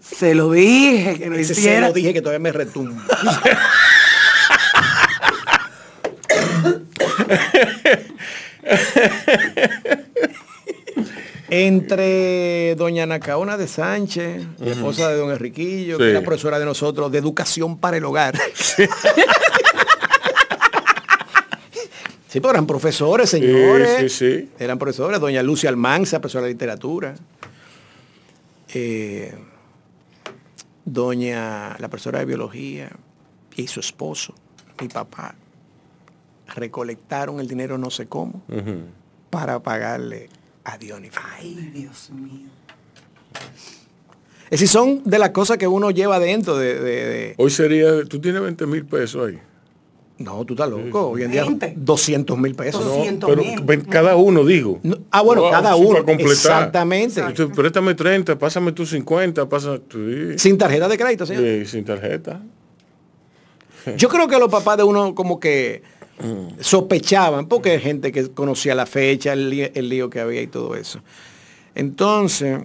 Se lo dije que no Ese se hiciera. lo dije que todavía me retumba. Entre doña Nacaona de Sánchez, la esposa de don Enriquillo, Sí. que era profesora de nosotros de educación para el hogar. Sí, pero eran profesores, señores. Sí, sí, sí. Eran profesores. Doña Lucia Almanza, profesora de literatura. Eh, doña, la profesora de biología y su esposo, mi papá, recolectaron el dinero no sé cómo para pagarle a Dionis. Ay, Dios mío. Es decir, son de las cosas que uno lleva dentro de... de- de- Hoy sería, tú tienes 20 mil pesos ahí. No, tú estás loco. Hoy en día Veinte. 200 mil pesos. No. No, 200 pero cada uno digo. No, ah, bueno, Wow, cada uno. para completar. Exactamente. Usted, préstame 30, pásame tus 50, pasa tu... Sin tarjeta de crédito, señor. Sí, sin tarjeta. Yo creo que los papás de uno como que sospechaban, porque hay gente que conocía la fecha, el, lío- el lío que había y todo eso. Entonces,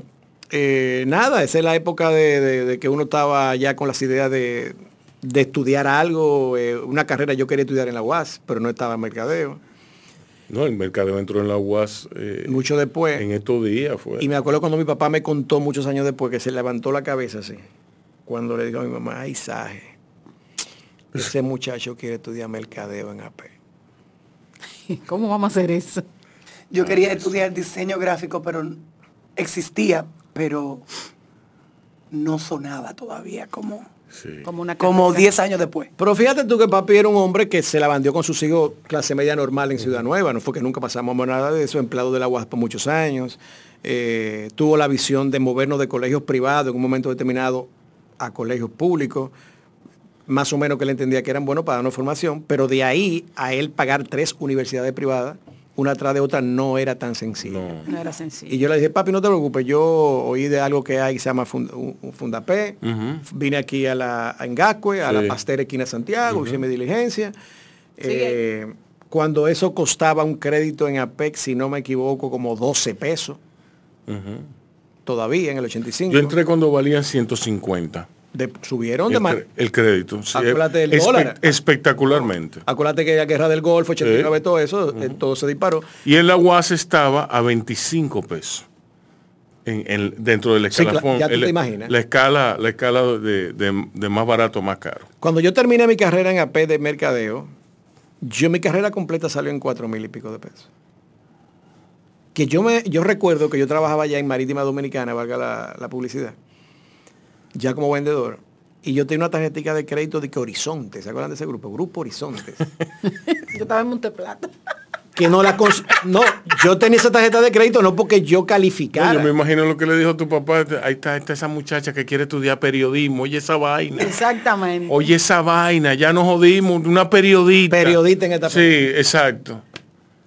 eh, nada, esa es la época de, de- de que uno estaba ya con las ideas de, de estudiar algo, eh, una carrera, yo quería estudiar en la UAS, pero no estaba en mercadeo. No, el mercado entró en la UAS eh, Mucho después. en estos días fue. Y me acuerdo cuando mi papá me contó muchos años después que se levantó la cabeza así. cuando le digo a mi mamá, ay, Saje, ese muchacho quiere estudiar mercadeo en AP. ¿Cómo vamos a hacer eso? Yo quería estudiar diseño gráfico, pero existía, pero no sonaba todavía como, Como una como carrera. 10 años después. Pero fíjate tú que papi era un hombre que se la bandió con sus hijos clase media normal en Ciudad Nueva. No fue que nunca pasamos nada de eso, empleado de la UAS por muchos años. Eh, tuvo la visión de movernos de colegios privados en un momento determinado a colegios públicos. Más o menos que él entendía que eran buenos para darnos formación, pero de ahí a él pagar tres universidades privadas, una atrás de otra, no era tan sencillo. No era sencillo. Y yo le dije, papi, no te preocupes, yo oí de algo que hay que se llama Fund- un- un Fundapé, vine aquí a la a Engascue, a Sí. la Pastera Esquina Santiago, hice mi diligencia. Eh, cuando eso costaba un crédito en APEC, si no me equivoco, como 12 pesos, todavía en el 85. Yo entré cuando valían 150. De- subieron de El, más. cre- el crédito. sí, Acuérdate del espe- dólar. Espectacularmente. Acuérdate que la guerra del Golfo, 89, todo eso, eh, todo se disparó. Y en la UAS estaba a 25 pesos. En, en- dentro del Sí, escalafón. ya tú el- te imaginas. La escala, la escala de, de- de más barato a más caro. Cuando yo terminé mi carrera en AP de mercadeo, yo mi carrera completa salió en cuatro mil y pico de pesos. Que yo me, yo recuerdo que yo trabajaba ya en Marítima Dominicana, valga la, la publicidad, ya como vendedor. Y yo tenía una tarjetita de crédito de que Horizonte, ¿se acuerdan de ese grupo? Grupo Horizonte. Yo estaba en Monteplata. que no la cons- no, yo tenía esa tarjeta de crédito no porque yo No, calificara. yo me imagino lo que le dijo tu papá. Ahí está, está esa muchacha que quiere estudiar periodismo. Oye esa vaina. Exactamente. Oye esa vaina. Ya nos jodimos. Una periodista. Periodista en esta Sí, exacto.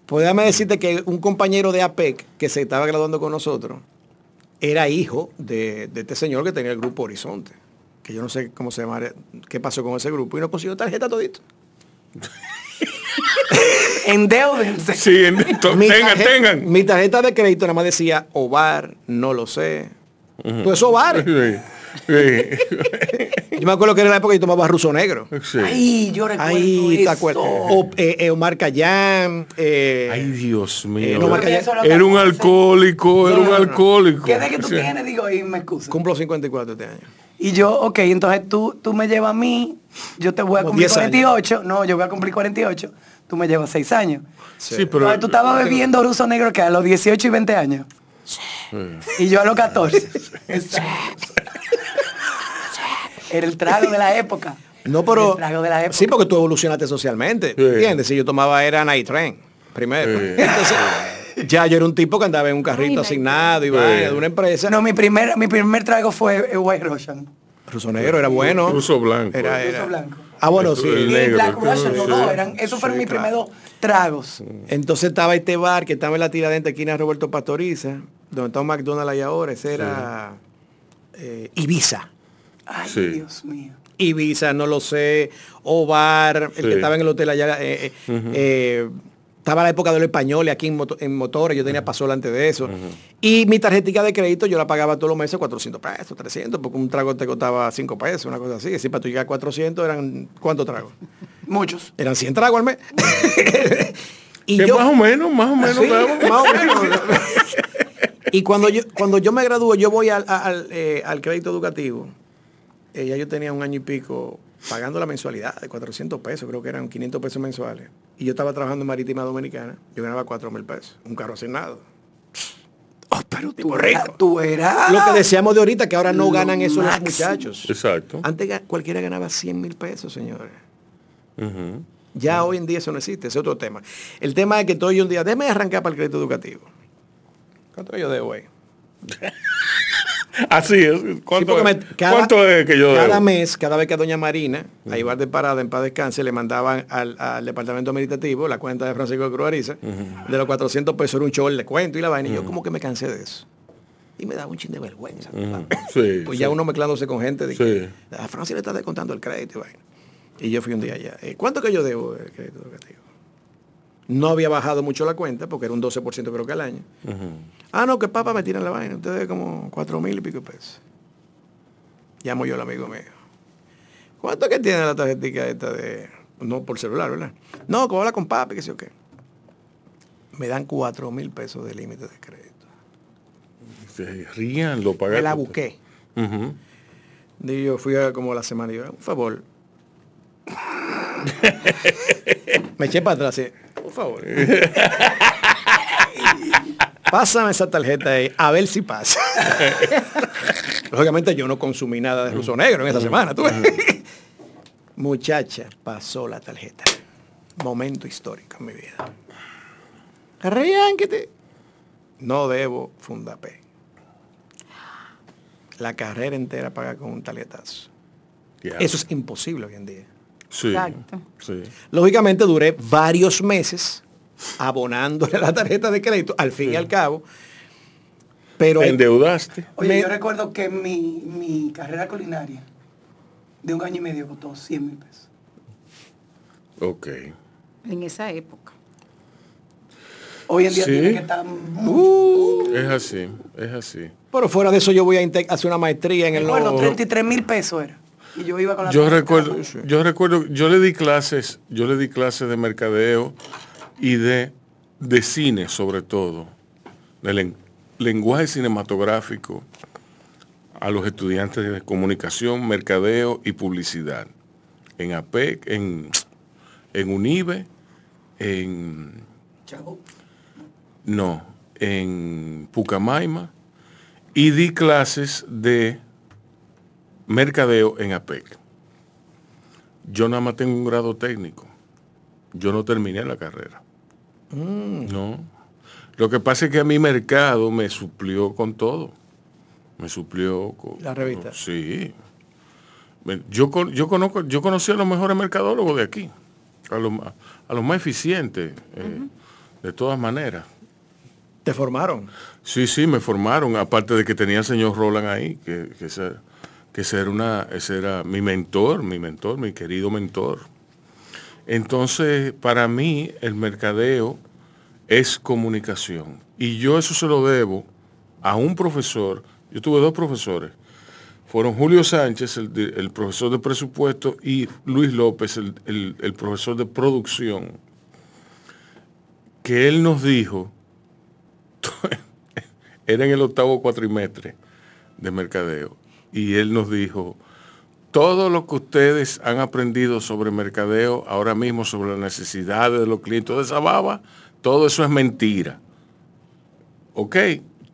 Pues déjame decirte que un compañero de APEC que se estaba graduando con nosotros era hijo de, de este señor que tenía el grupo Horizonte. Que yo no sé cómo se llama, qué pasó con ese grupo y no consiguió tarjeta todito. Endeudense. Sí, en- tengan, tengan. Mi tarjeta de crédito nada más decía Ovar, no lo sé. Pues eso Ovar. Sí, sí, Yo me acuerdo que era la época que yo tomaba ruso negro. sí. Ay, yo recuerdo Ahí te eso. O, eh, eh, Omar Cayán. eh, Ay, Dios Eh, mío. no, es era un alcohólico, era No, un no, no. alcohólico. ¿Qué de que tú Sí. tienes? Digo, y me excuso. cumplo 54 este año. Y yo, ok, entonces tú, tú me llevas a mí, yo te voy a Como cumplir 10 años. 48, no, yo voy a cumplir 48, tú me llevas 6 años. Sí, pero Entonces tú estabas bebiendo ruso negro que a los 18 y 20 años. Y yo a los 14. Exacto. Era el trago de la época. No, pero. El trago de la época. Sí, porque tú evolucionaste socialmente. Sí. ¿Entiendes? Si yo tomaba era Night Train primero. Sí. Entonces, ya yo era un tipo que andaba en un carrito Ay, asignado y Sí. vaina de una empresa. No, mi primer, mi primer trago fue White Russian. Ruso negro era bueno. Ruso blanco. Era, Ruso blanco. Ah, bueno, El sí. Y negro, Black el Russian, los sí. dos eran, esos fueron Sí, mis claro. primeros tragos. Entonces estaba este bar que estaba en la tiradente esquina de Roberto Pastoriza, donde está un McDonald's ahí ahora. Ese era eh, Ibiza. Ay, Sí. Dios mío. Ibiza, no lo sé, Ovar, el Sí. que estaba en el hotel allá, eh, eh, estaba la época de los españoles aquí en, moto- en motores, yo tenía pasola antes de eso. Y mi tarjetita de crédito yo la pagaba todos los meses 400 pesos, 300, porque un trago te costaba 5 pesos, una cosa así. Así para tú llegar a 400 eran, ¿cuántos tragos? Muchos. Eran 100 tragos al mes. y Que yo, más o menos, más o menos. Sí, más o menos. Y cuando yo, cuando yo me gradúo, yo voy al, al, eh, al crédito educativo. Eh, ya yo tenía un año y pico pagando la mensualidad de 400 pesos, creo que eran 500 pesos mensuales. Y yo estaba trabajando en Marítima Dominicana. Yo ganaba 4 mil pesos. Un carro asignado. Oh, pero tipo rico. Tú eras. Lo que decíamos de ahorita, que ahora no Lo ganan eso los muchachos. Exacto. Antes cualquiera ganaba 100 mil pesos, señores. Ya hoy en día eso no existe, ese es otro tema. El tema es que estoy un día, déjame arrancar para el crédito educativo. ¿Cuánto yo debo ahí? Así es. ¿Cuánto, Sí, me- cada- ¿Cuánto es que yo Cada debo? mes, cada vez que a doña Marina, a Ibar de Parada en paz descanse, le mandaban al, al departamento administrativo la cuenta de Francisco de Cruz Ariza, de los 400 pesos era un show de cuento y la vaina, y yo como que me cansé de eso. Y me daba un chin de vergüenza. Sí, Pues sí. ya uno mezclándose con gente de que a Francia le está descontando el crédito y vaina. Y yo fui un día allá. eh, ¿Cuánto que yo debo el crédito educativo? No había bajado mucho la cuenta, porque era un 12% creo que al año. Ah, no, que papá me tiran la vaina. Ustedes como cuatro mil y pico de pesos. Llamo yo al amigo mío. ¿Cuánto que tiene la tarjetita esta de... No por celular, ¿verdad? No, que habla con papi, que sé yo qué. Me dan cuatro mil pesos de límite de crédito. Se rían, lo pagan. Me la busqué. Y yo fui a como la semana y yo, un favor. Me eché para atrás. Por favor. Pásame esa tarjeta ahí, a ver si pasa. Lógicamente yo no consumí nada de ruso negro en esa semana. ¿tú ves? Muchacha, pasó la tarjeta. Momento histórico en mi vida. Arreánquete. No debo Fundapé. La carrera entera paga con un tarjetazo. Ya. Eso es imposible hoy en día. Sí, Exacto. sí. Lógicamente duré varios meses abonándole la tarjeta de crédito, al fin y al cabo. Pero Endeudaste. Oye, Me- yo recuerdo que mi, mi carrera culinaria de un año y medio costó 100 mil pesos. Ok. En esa época. Hoy en día Sí. tiene que estar mucho. Es así, es así. pero fuera de eso yo voy a hacer una maestría en el Recuerdo, nuevo- 33 mil pesos era. Y yo iba con la Yo tarjeta recuerdo, yo recuerdo, yo le di clases, yo le di clases de mercadeo y de, de cine sobre todo, de len- lenguaje cinematográfico a los estudiantes de comunicación, mercadeo y publicidad. En APEC, en, en UNIBE, en Chavo. no, en Pucamaima y di clases de mercadeo en APEC. Yo nada más tengo un grado técnico. Yo no terminé la carrera. No. Lo que pasa es que a mi mercado me suplió con todo. Me suplió con... La revista. Sí. Yo, yo conozco, yo conocí a los mejores mercadólogos de aquí, a los, más- a los más eficientes, eh, de todas maneras. Te formaron. Sí, sí, me formaron, aparte de que tenía al señor Roland ahí, que, que, que ese era una, ese era mi mentor, mi mentor, mi querido mentor. Entonces, para mí, el mercadeo es comunicación. Y yo eso se lo debo a un profesor, yo tuve dos profesores, fueron Julio Sánchez, el, profesor de presupuesto, y Luis López, el- el profesor de producción, que él nos dijo, era en el octavo cuatrimestre de mercadeo, y él nos dijo, todo lo que ustedes han aprendido sobre mercadeo, ahora mismo sobre las necesidades de los clientes, toda esa baba, todo eso es mentira. ¿Ok?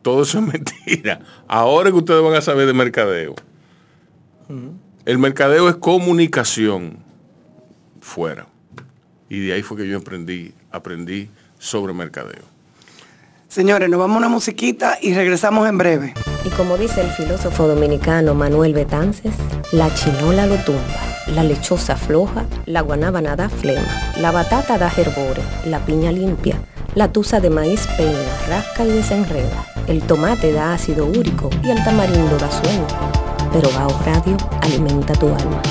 Todo eso es mentira. Ahora que ustedes van a saber de mercadeo. El mercadeo es comunicación fuera. Y de ahí fue que yo aprendí, aprendí sobre mercadeo. Señores, nos vamos a una musiquita y regresamos en breve. Y como dice el filósofo dominicano Manuel Betances, la chinola lo tumba, la lechosa floja, la guanábana da flema, la batata da herbore, la piña limpia, la tusa de maíz peina, rasca y desenreda, el tomate da ácido úrico y el tamarindo da sueño. Pero Bao Radio alimenta tu alma.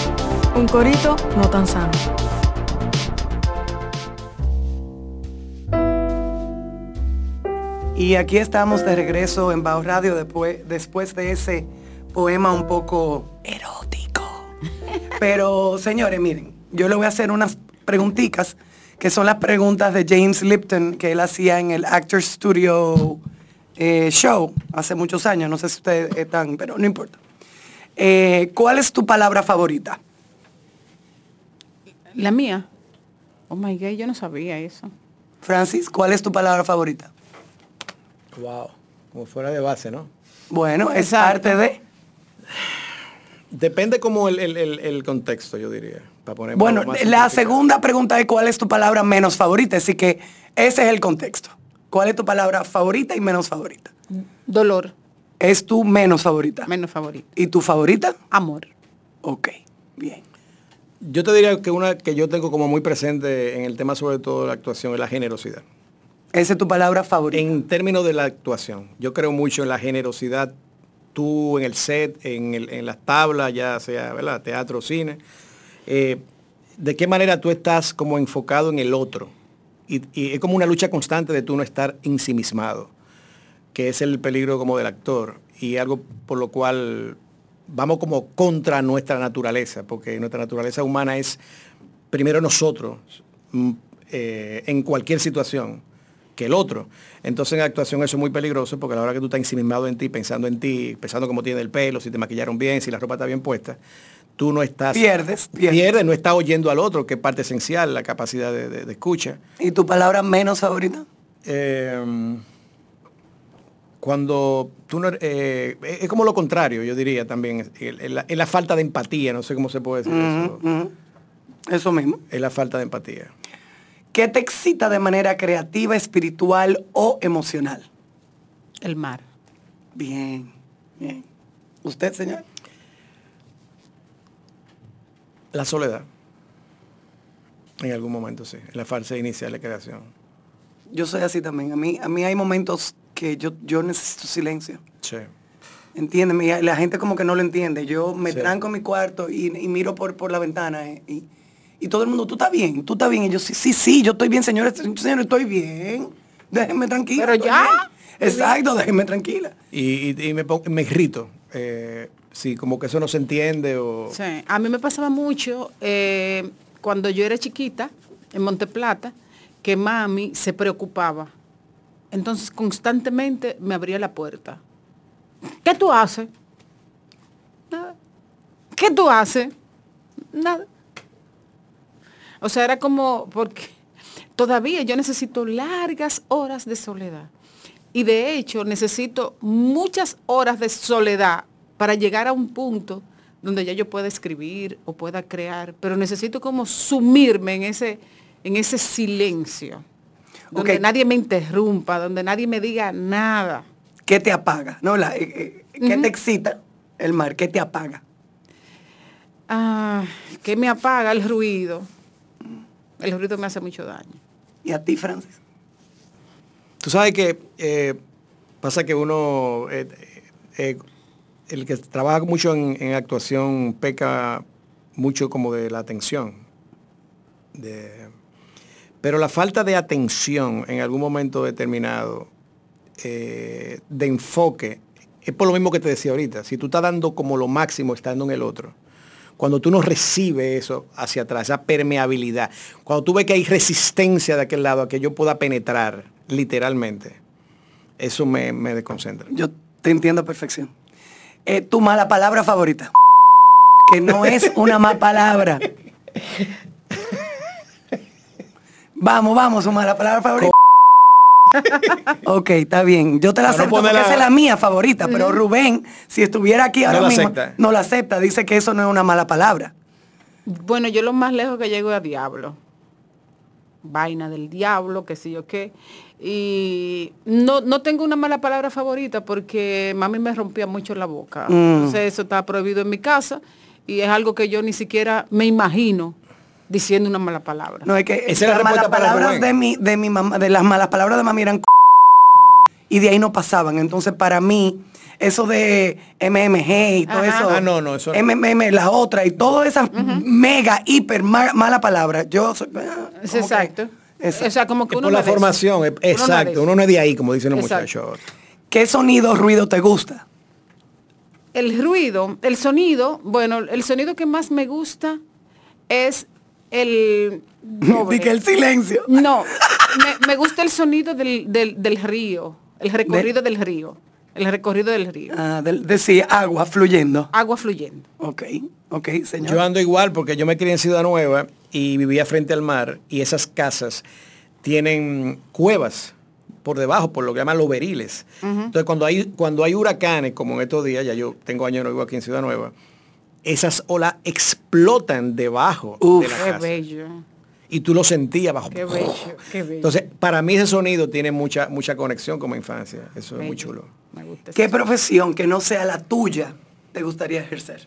Un corito no tan sano. Y aquí estamos de regreso en Bao Radio después, después de ese poema un poco erótico. Pero señores, miren, yo le voy a hacer unas preguntitas que son las preguntas de James Lipton que él hacía en el Actor Studio eh, Show hace muchos años. No sé si ustedes están, pero no importa. Eh, ¿Cuál es tu palabra favorita? La mía. Oh my God, yo no sabía eso. Francis, ¿cuál es tu palabra favorita? Wow. Como fuera de base, ¿no? Bueno, es Exacto. parte de... Depende como el, el- el- el contexto, yo diría. Para poner Bueno, la segunda pregunta es cuál es tu palabra menos favorita, así que ese es el contexto. ¿Cuál es tu palabra favorita y menos favorita? Dolor, Es tu menos favorita. menos favorito. ¿Y tu favorita? Amor. Ok, bien. Yo te diría que una que yo tengo como muy presente en el tema sobre todo de la actuación es la generosidad. Esa es tu palabra favorita. En términos de la actuación, yo creo mucho en la generosidad. Tú en el set, en, las tablas, ya sea ¿verdad? teatro, cine, eh, de qué manera tú estás como enfocado en el otro. Y, y es como una lucha constante de tú no estar ensimismado, que es el peligro como del actor. Y algo por lo cual vamos como contra nuestra naturaleza, porque nuestra naturaleza humana es primero nosotros, mm, eh, en cualquier situación que el otro. Entonces en actuación eso es muy peligroso porque a la hora que tú estás ensimismado en ti, pensando en ti, pensando cómo tiene el pelo, si te maquillaron bien, si la ropa está bien puesta, tú no estás... Pierdes, pierdes. no estás oyendo al otro, que es parte esencial, la capacidad de, de- de escucha. ¿Y tu palabra menos favorita? Eh, cuando tú no... eh, es como lo contrario, yo diría también. Es, la, falta de empatía, no sé cómo se puede decir eso. Eso mismo. Es la falta de empatía. ¿Qué te excita de manera creativa, espiritual o emocional? El mar. Bien, bien. ¿Usted, señor? La soledad. En algún momento, sí. En la fase inicial de creación. Yo soy así también. A mí, a mí hay momentos que yo, yo necesito silencio. Sí. Entiéndeme, la gente como que no lo entiende. Yo me Sí. tranco en mi cuarto y, y miro por, por la ventana eh, y, y todo el mundo, tú estás bien, tú estás bien. Y yo, sí, sí, sí, yo estoy bien, señores, señores, estoy bien. Déjenme tranquila. Pero ya. bien. Exacto, déjenme tranquila. Y, y- y me, me irrito. Eh, sí, como que eso no se entiende o... Sí, a mí me pasaba mucho eh, cuando yo era chiquita en Monteplata que mami se preocupaba. Entonces constantemente me abría la puerta. ¿Qué tú haces? Nada. ¿Qué tú haces? Nada. O sea, era como porque todavía yo necesito largas horas de soledad. Y de hecho necesito muchas horas de soledad para llegar a un punto donde ya yo pueda escribir o pueda crear, pero necesito como sumirme en ese, en ese silencio, donde nadie me interrumpa, donde nadie me diga nada. ¿Qué te apaga? No, la, eh, eh, ¿Qué te excita? El mar, ¿qué te apaga? Ah, que me apaga el ruido. El ruido me hace mucho daño. ¿Y a ti, Francis? Tú sabes que eh, pasa que uno, eh, eh, el que trabaja mucho en, en actuación peca mucho como de la atención. De- pero la falta de atención en algún momento determinado, eh, de enfoque, es por lo mismo que te decía ahorita. Si tú estás dando como lo máximo estando en el otro, cuando tú no recibes eso hacia atrás, esa permeabilidad, cuando tú ves que hay resistencia de aquel lado a que yo pueda penetrar, literalmente, eso me, me desconcentra. Yo te entiendo a perfección. Eh, tu mala palabra favorita. Que no es una mala palabra. Vamos, vamos, su mala palabra favorita. Ok, está bien. Yo te la Para no acepto porque ponerla- esa es la mía favorita. Pero Rubén, si estuviera aquí ahora la mismo, acepta. no la acepta. Dice que eso no es una mala palabra. Bueno, yo lo más lejos que llego es a diablo. Vaina del diablo, qué sé yo qué. Y no, no tengo una mala palabra favorita porque mami me rompía mucho la boca. Mm. Entonces eso está prohibido en mi casa y es algo que yo ni siquiera me imagino diciendo una mala palabra. No es que Esa es la las malas respuesta para palabras de mi, de mi mamá, de las malas palabras de mami eran y de ahí no pasaban. Entonces para mí, eso de MMG y todo Ajá. eso. Ah, no, no, eso no. MMM, la otra y todas esas mega, hiper ma- mala palabra. Yo soy. ah, Es como que- exacto. Exacto. O sea, como que uno por la formación, Uno exacto, uno no es de ahí, como dicen los Exacto. muchachos. ¿Qué sonido, ruido te gusta? El ruido, el sonido, bueno, el sonido que más me gusta es el doble. Di que el silencio. No, me, me gusta el sonido del, del- del río, el recorrido del río, el recorrido del río. Ah, del- decía agua fluyendo. Agua fluyendo. Ok, ok, señor. Yo ando igual porque yo me crié en Ciudad Nueva y vivía frente al mar y esas casas tienen cuevas por debajo, por lo que llaman los beriles. Entonces cuando hay, cuando hay huracanes, como en estos días, ya yo tengo años no vivo aquí en Ciudad Nueva, esas olas explotan debajo Uf. de la Qué casa. bello, Y tú lo sentías abajo. qué bello, qué bello. Entonces, para mí ese sonido tiene mucha, mucha conexión con mi infancia. Eso es muy chulo. Me gusta ¿Qué profesión que no sea la tuya te gustaría ejercer?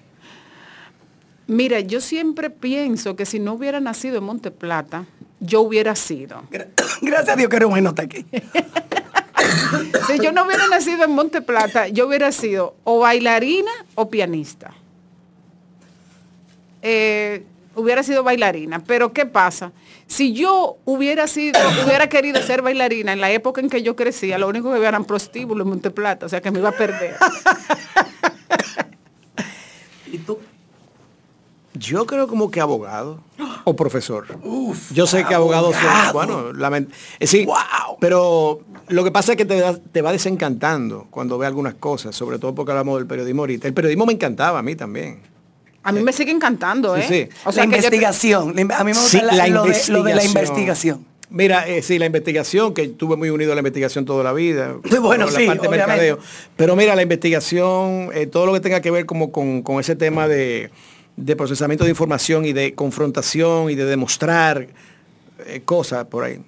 Mira, yo siempre pienso que si no hubiera nacido en Monte Plata, yo hubiera sido. Gra- Gracias a Dios que Rubén no está aquí. Si yo no hubiera nacido en Monte Plata, yo hubiera sido o bailarina o pianista. Eh, hubiera sido bailarina, pero ¿qué pasa? Si yo hubiera sido, hubiera querido ser bailarina en la época en que yo crecía, lo único que había eran prostíbulos en Monte Plata, o sea que me iba a perder. ¿Y tú? Yo creo como que abogado o profesor. yo sé que abogados son, abogado. bueno, lament- es decir, Pero lo que pasa es que te, da- te va desencantando cuando ve algunas cosas, sobre todo porque hablamos del periodismo ahorita. El periodismo me encantaba a mí también. A mí me sigue encantando, Sí, ¿eh? sí. O sea, la yo- investigación. a mí me gusta Sí, la- la lo, de, lo de la investigación. Mira, eh, sí, la investigación, que estuve muy unido a la investigación toda la vida. Bueno, por sí, la parte obviamente. mercadeo. Pero mira, la investigación, eh, todo lo que tenga que ver como con, con ese tema de, de procesamiento de información y de confrontación y de demostrar eh, cosas por ahí.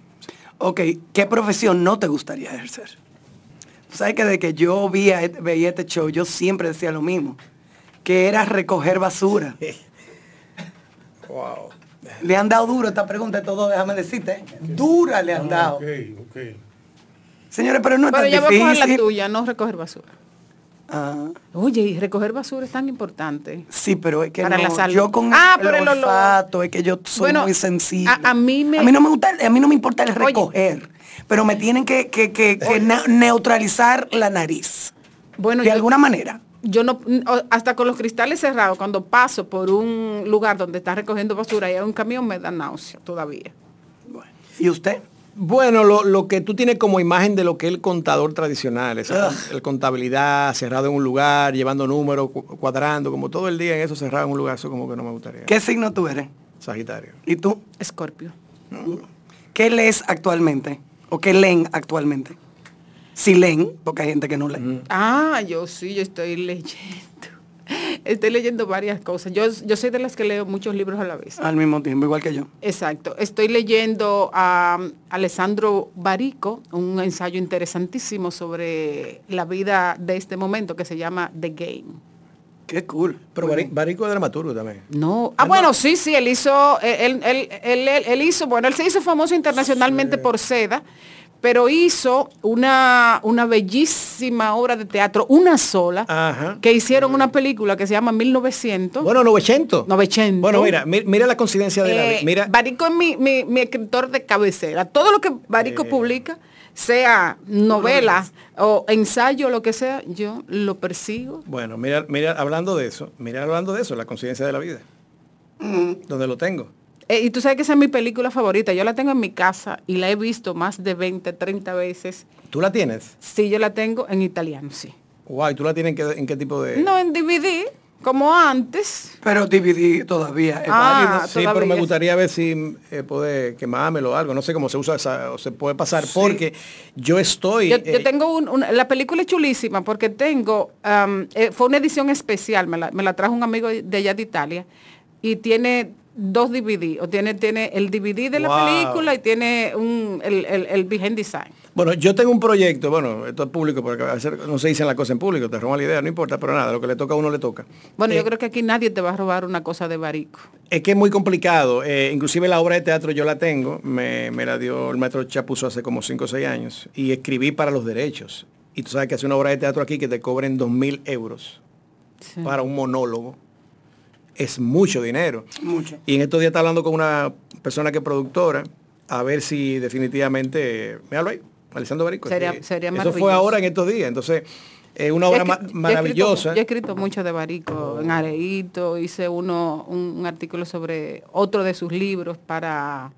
Ok, ¿qué profesión no te gustaría ejercer? Tú sabes que de que yo vi a- veía este show, yo siempre decía lo mismo, que era recoger basura. Wow. Le han dado duro esta pregunta, todo déjame decirte. ¿eh? Dura le han dado. Ok, ok. Señores, pero no es Pero tan ya voy a coger la difícil. tuya, no recoger basura. Ah, Oye, y recoger basura es tan importante. sí, pero es que Para no, la salud. yo con Ah, el, pero el olor. olfato, es que yo soy Bueno, muy sensible. a- a mí me- a mí no me gusta, a mí no me importa el Oye. recoger, pero me tienen que, que- que- que na- neutralizar la nariz. Bueno, de yo- alguna manera. Yo no, hasta con los cristales cerrados, cuando paso por un lugar donde está recogiendo basura y hay un camión, me da náusea todavía. ¿Y usted? Bueno, lo, lo que tú tienes como imagen de lo que es el contador tradicional, esa Ugh. el contabilidad, cerrado en un lugar, llevando números, cu- cuadrando, como todo el día en eso cerrado en un lugar, eso como que no me gustaría. ¿Qué signo tú eres? Sagitario. ¿Y tú? Escorpio. ¿Qué lees actualmente? ¿O qué leen actualmente? Si leen, porque hay gente que no lee. Ah, yo sí, yo estoy leyendo. Estoy leyendo varias cosas. Yo, yo soy de las que leo muchos libros a la vez. Al mismo tiempo, igual que yo. Exacto. Estoy leyendo a um, Alessandro Barico, un ensayo interesantísimo sobre la vida de este momento que se llama The Game. Qué cool. Pero Bari- Barico es dramaturgo también. No. Ah, bueno, sí, sí, él hizo, él, él, él- él- él hizo, bueno, él se hizo famoso internacionalmente por Seda, pero hizo una, una bellísima obra de teatro, una sola, Ajá. que hicieron una película que se llama 1900. Bueno, 900. 900. Bueno, mira, mi- mira la coincidencia de la Eh, vida. Mira, Barico es mi, mi- mi escritor de cabecera. Todo lo que Barico publica, sea novela o ensayo, lo que sea, yo lo persigo. bueno, mira, mira, hablando de eso, mira hablando de eso, la coincidencia de la vida. Donde lo tengo. Eh, y tú sabes que esa es mi película favorita. Yo la tengo en mi casa y la he visto más de 20, 30 veces. ¿Tú la tienes? Sí, yo la tengo en italiano, sí. Guay, ¿tú la tienes en qué, en qué tipo de...? No en DVD, como antes. Pero DVD todavía es Ah, válido. Sí, pero me todavía. gustaría ver si eh, puede quemármelo o algo. No sé cómo se usa esa, o se puede pasar, porque yo estoy... Yo, eh, yo tengo un, un- la película es chulísima porque tengo, eh, fue una edición especial, me la, me la trajo un amigo de allá de Italia y tiene dos DVD, o tiene, tiene el DVD de la película y tiene un, el, el, el behind design. Bueno, yo tengo un proyecto, bueno, esto es público, porque a veces no se dicen las cosas en público, te roban la idea, no importa, pero nada, lo que le toca a uno le toca. Bueno, Eh, yo creo que aquí nadie te va a robar una cosa de Barico. Es que es muy complicado. eh, inclusive la obra de teatro yo la tengo, me, me la dio el maestro Chapuzo hace como 5 o 6 años, y escribí para los derechos. Y tú sabes que hace una obra de teatro aquí que te cobren 2 mil euros Sí. para un monólogo. Es mucho dinero. Mucho. Y en estos días está hablando con una persona que es productora, a ver si definitivamente, me hablo ahí, Alessandro Barico. Sería- sí. sería Eso fue ahora en estos días. Entonces, es una obra yo he escrito- maravillosa. Yo he escrito mucho de Barico, en Areito, hice uno, un, un artículo sobre otro de sus libros para,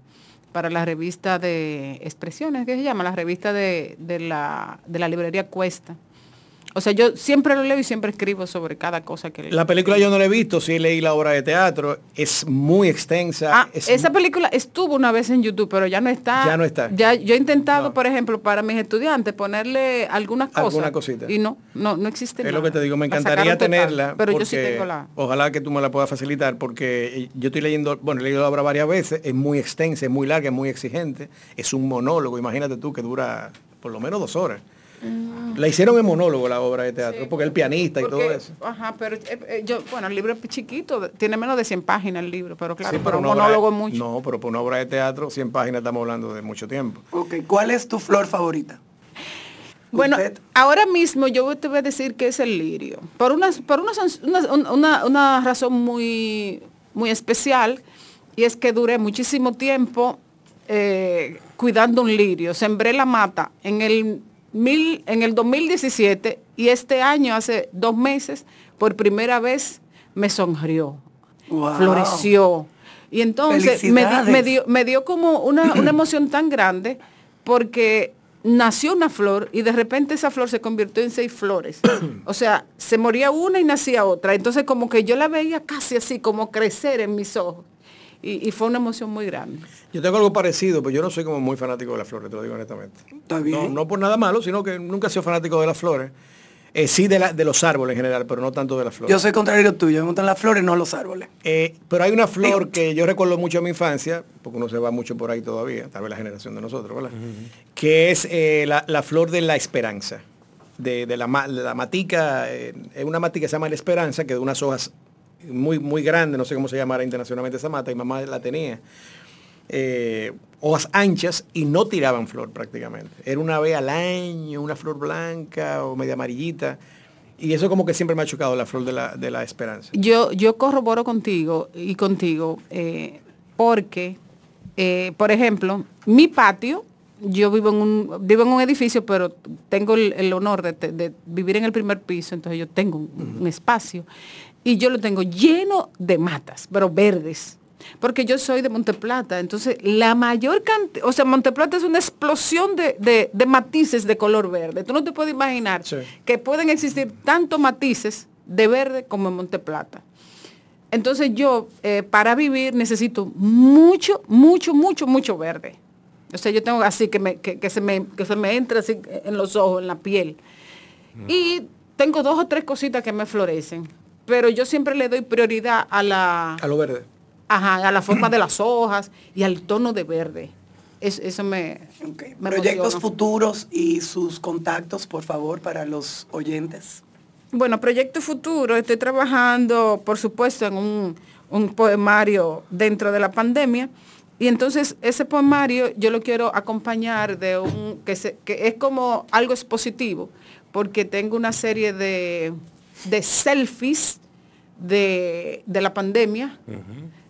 para la revista de expresiones, ¿qué se llama? La revista de, de la, de la librería Cuesta. O sea, yo siempre lo leo y siempre escribo sobre cada cosa que leo. La película yo no la he visto, sí leí la obra de teatro, es muy extensa. Ah, es esa película estuvo una vez en YouTube, pero ya no está. Ya no está. Ya, yo he intentado, por ejemplo, para mis estudiantes ponerle algunas cosas. Alguna cosita. Y no, no, no existe Es nada. lo que te digo, me encantaría total, tenerla. Pero yo sí tengo la. Ojalá que tú me la puedas facilitar porque yo estoy leyendo, bueno, he leído la obra varias veces, es muy extensa, es muy larga, es muy exigente. Es un monólogo, imagínate tú que dura por lo menos dos horas. La hicieron en monólogo la obra de teatro, porque el pianista y todo eso. Ajá, pero eh, eh, yo, bueno, el libro es chiquito, tiene menos de 100 páginas el libro, pero claro, Sí, para un de- monólogo es mucho. No, pero por una obra de teatro, 100 páginas estamos hablando de mucho tiempo. Ok, ¿cuál es tu flor favorita? Bueno, Usted. ahora mismo yo te voy a decir que es el lirio. Por una, por una, una- una- una razón muy, muy especial, y es que duré muchísimo tiempo eh, cuidando un lirio. Sembré la mata en el, mil, en el 2017 y este año, hace dos meses, por primera vez me sonrió, Wow. floreció. Y entonces me, me dio, me dio como una, una emoción tan grande porque nació una flor y de repente esa flor se convirtió en seis flores. o sea, se moría una y nacía otra. Entonces como que yo la veía casi así, como crecer en mis ojos. Y, y fue una emoción muy grande. Yo tengo algo parecido, pero yo no soy como muy fanático de las flores, te lo digo honestamente. Está bien. No, no por nada malo, sino que nunca he sido fanático de las flores. Eh, sí de, la- de los árboles en general, pero no tanto de las flores. Yo soy contrario tuyo, me gustan las flores, no los árboles. Eh, pero hay una flor que yo recuerdo mucho de mi infancia, porque uno se va mucho por ahí todavía, tal vez la generación de nosotros, ¿verdad? Que es eh, la, la flor de la esperanza. De, de la, ma- de la matica, eh, es una matica que se llama la esperanza, que de unas hojas muy, muy grandes, no sé cómo se llamará internacionalmente esa mata, y mamá la tenía. Eh, hojas anchas y no tiraban flor prácticamente. Era una vez al año, una flor blanca o media amarillita. Y eso como que siempre me ha chocado la flor de la, de la esperanza. Yo, yo corroboro contigo y contigo eh, porque, eh, por ejemplo, mi patio, yo vivo en un, vivo en un edificio, pero tengo el, el honor de, vivir en el primer piso, entonces yo tengo un, un espacio y yo lo tengo lleno de matas, pero verdes. Porque yo soy de Monteplata, entonces la mayor cantidad, o sea, Monteplata es una explosión de, de- de matices de color verde. Tú no te puedes imaginar que pueden existir tantos matices de verde como en Monteplata. Entonces yo, eh, para vivir, necesito mucho, mucho, mucho, mucho verde. O sea, yo tengo así que, me, que, que se, me, que se me entre así en los ojos, en la piel. Y tengo dos o tres cositas que me florecen. Pero yo siempre le doy prioridad a la, A lo verde. ajá, a la forma de las hojas y al tono de verde. Es- eso me, me Proyectos emociona. futuros y sus contactos, por favor, para los oyentes. Bueno, proyecto futuro, estoy trabajando, por supuesto, en un, un poemario dentro de la pandemia. Y entonces ese poemario yo lo quiero acompañar de un, que, se- que es como algo expositivo, porque tengo una serie de, de selfies de, de la pandemia.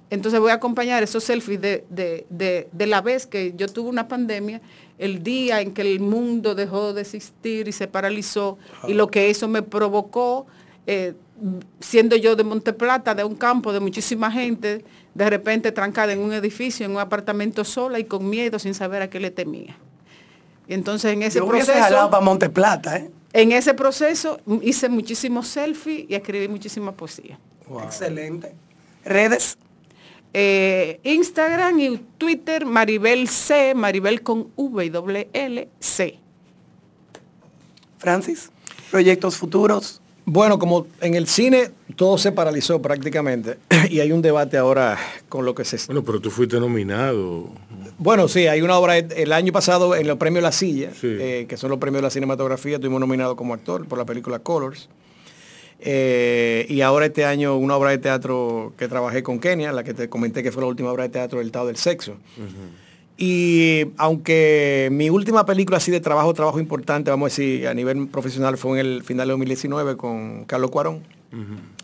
Entonces voy a acompañar esos selfies de, de- de- de la vez que yo tuve una pandemia, el día en que el mundo dejó de existir y se paralizó, y lo que eso me provocó, eh, siendo yo de Monteplata, de un campo de muchísima gente, de repente trancada en un edificio, en un apartamento sola y con miedo, sin saber a qué le temía. Y entonces en ese Yo proceso... para Monteplata, ¿eh? En ese proceso hice muchísimos selfies y escribí muchísima poesía. Excelente. Redes. Eh, Instagram y Twitter, Maribel C, Maribel con V y doble L C. Francis, proyectos futuros. Bueno, como en el cine todo se paralizó prácticamente y hay un debate ahora con lo que se... Bueno, pero tú fuiste nominado. Bueno, sí, hay una obra el año pasado en los premios La Silla, eh, que son los premios de la cinematografía, estuvimos nominados como actor por la película Colors. Eh, y ahora este año una obra de teatro que trabajé con Kenia, la que te comenté que fue la última obra de teatro del Estado del Sexo. Y aunque mi última película así de trabajo, trabajo importante, vamos a decir, a nivel profesional fue en el final de 2019 con Carlos Cuarón,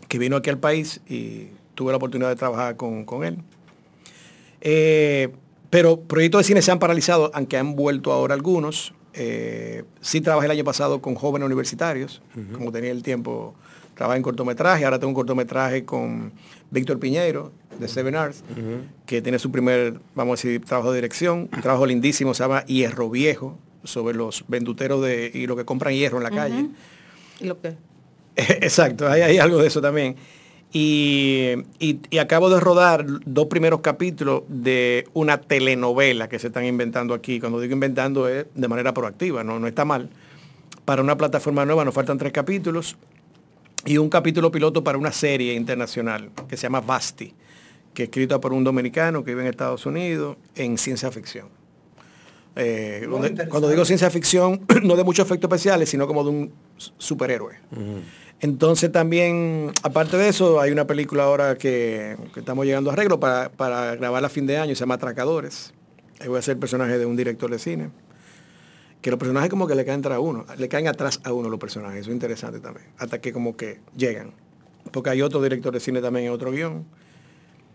que vino aquí al país y tuve la oportunidad de trabajar con, con él. Eh, pero proyectos de cine se han paralizado, aunque han vuelto ahora algunos. Eh, sí trabajé el año pasado con jóvenes universitarios, como tenía el tiempo, trabajé en cortometraje, ahora tengo un cortometraje con Víctor Piñeiro, de Seven Arts, que tiene su primer, vamos a decir, trabajo de dirección, un trabajo lindísimo, se llama Hierro Viejo, sobre los venduteros de, y lo que compran hierro en la calle. ¿Y lo que? Exacto, hay, hay algo de eso también. Y, y- y acabo de rodar dos primeros capítulos de una telenovela que se están inventando aquí. Cuando digo inventando es de manera proactiva, no, no está mal. Para una plataforma nueva nos faltan tres capítulos y un capítulo piloto para una serie internacional que se llama Basti, que es escrita por un dominicano que vive en Estados Unidos en ciencia ficción. Eh, cuando, digo ciencia ficción, no de muchos efectos especiales, sino como de un superhéroe. Entonces también, aparte de eso, hay una película ahora que, que estamos llegando a arreglo para, para grabar a fin de año, se llama Atracadores. Ahí voy a ser el personaje de un director de cine. Que los personajes como que le caen atrás a uno, le caen atrás a uno los personajes, eso es interesante también. Hasta que como que llegan. Porque hay otro director de cine también en otro guion.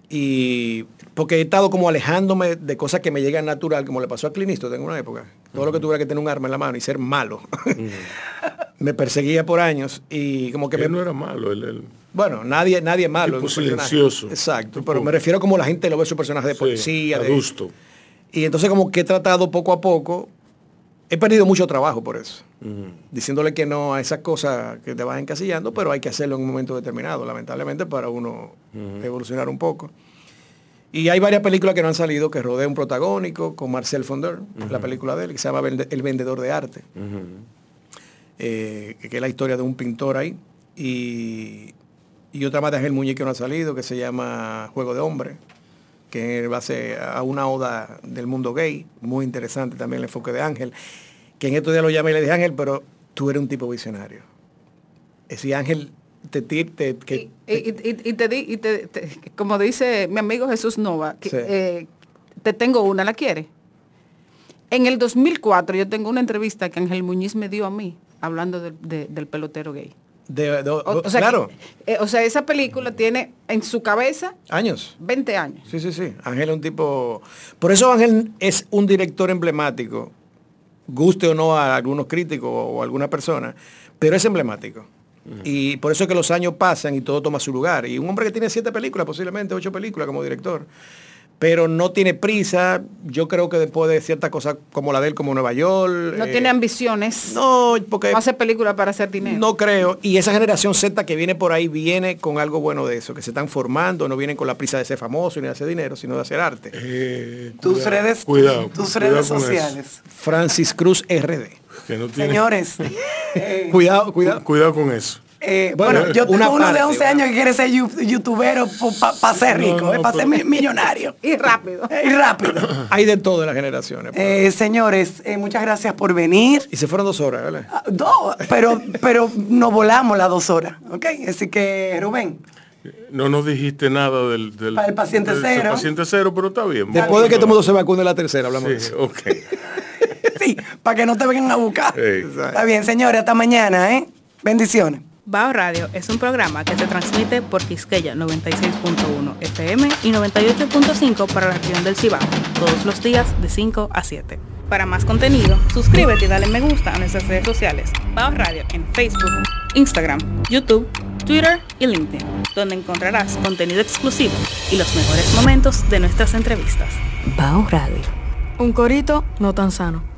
Y porque he estado como alejándome de cosas que me llegan natural, como le pasó a Clint Eastwood en una época. Todo lo que tuviera que tener un arma en la mano y ser malo. me perseguía por años y como que Él me... no era malo, él, él- Bueno, nadie, nadie es malo. Tipo es personaje. silencioso. Exacto, pero me refiero como la gente lo ve su personaje de Sí, policía. de- adusto. y entonces como que he tratado poco a poco he perdido mucho trabajo por eso. Diciéndole que no a esas cosas que te vas encasillando, pero hay que hacerlo en un momento determinado, lamentablemente, para uno evolucionar un poco. Y hay varias películas que no han salido, que rodea un protagónico con Marcel Fonder, la película de él, que se llama El Vendedor de Arte, eh, que es la historia de un pintor ahí. Y, y otra más de Ángel Muñiz que no ha salido, que se llama Juego de Hombre, que va a ser a una oda del mundo gay, muy interesante también el enfoque de Ángel, que en estos días lo llamé y le dije, Ángel, pero tú eres un tipo visionario. Es decir, Ángel, te, ti- te- que, Y, y- y- te di, y te- te- como dice mi amigo Jesús Nova, que, Sí. eh, te tengo una, ¿la quiere? En el 2004 yo tengo una entrevista que Ángel Muñiz me dio a mí, hablando del- de- del pelotero gay. De- de- O, o sea, claro, que, eh, o sea, esa película tiene en su cabeza años. 20 años. Sí, sí, sí. Ángel es un tipo... Por eso Ángel es un director emblemático, guste o no a algunos críticos o a alguna persona, pero es emblemático. Y por eso es que los años pasan y todo toma su lugar. Y un hombre que tiene siete películas, posiblemente ocho películas como director, pero no tiene prisa, yo creo que después de ciertas cosas como la de él, como Nueva York... No eh, tiene ambiciones. No, porque... No hace películas para hacer dinero. No creo. Y esa generación Z que viene por ahí viene con algo bueno de eso, que se están formando, no vienen con la prisa de ser famoso ni de hacer dinero, sino de hacer arte. Tus Cuidado, redes, cuidado, tus cuidado redes eso. sociales. Francis Cruz RD. Que no tiene- Señores, eh, Cuidado, cuidado. Cuidado con eso. Eh, Bueno, bueno, yo una tengo uno de parte, 11 una- años que quiere ser youtubero para ser No, rico, no, para ser pero- millonario. Y rápido. Eh, y rápido. Hay de todo en las generaciones. pues. Eh, señores, eh, muchas gracias por venir. y se fueron dos horas, ¿verdad? Ah, No, pero, pero nos volamos las dos horas, ¿ok? Así que, Rubén, No nos dijiste nada del, del, Para el paciente del- del cero. paciente cero, pero está bien. Después de que todo el mundo se vacune la tercera, hablamos de Sí, eso. ok. sí, para que no te vengan a buscar. Ey. Está bien, señores, hasta mañana, ¿eh? Bendiciones. Bao Radio es un programa que se transmite por Quisqueya 96.1 FM y 98.5 para la región del Cibao, todos los días de 5 a 7. Para más contenido, suscríbete y dale me gusta a nuestras redes sociales. Bao Radio en Facebook, Instagram, YouTube, Twitter y LinkedIn, donde encontrarás contenido exclusivo y los mejores momentos de nuestras entrevistas. Bao Radio. Un corito no tan sano.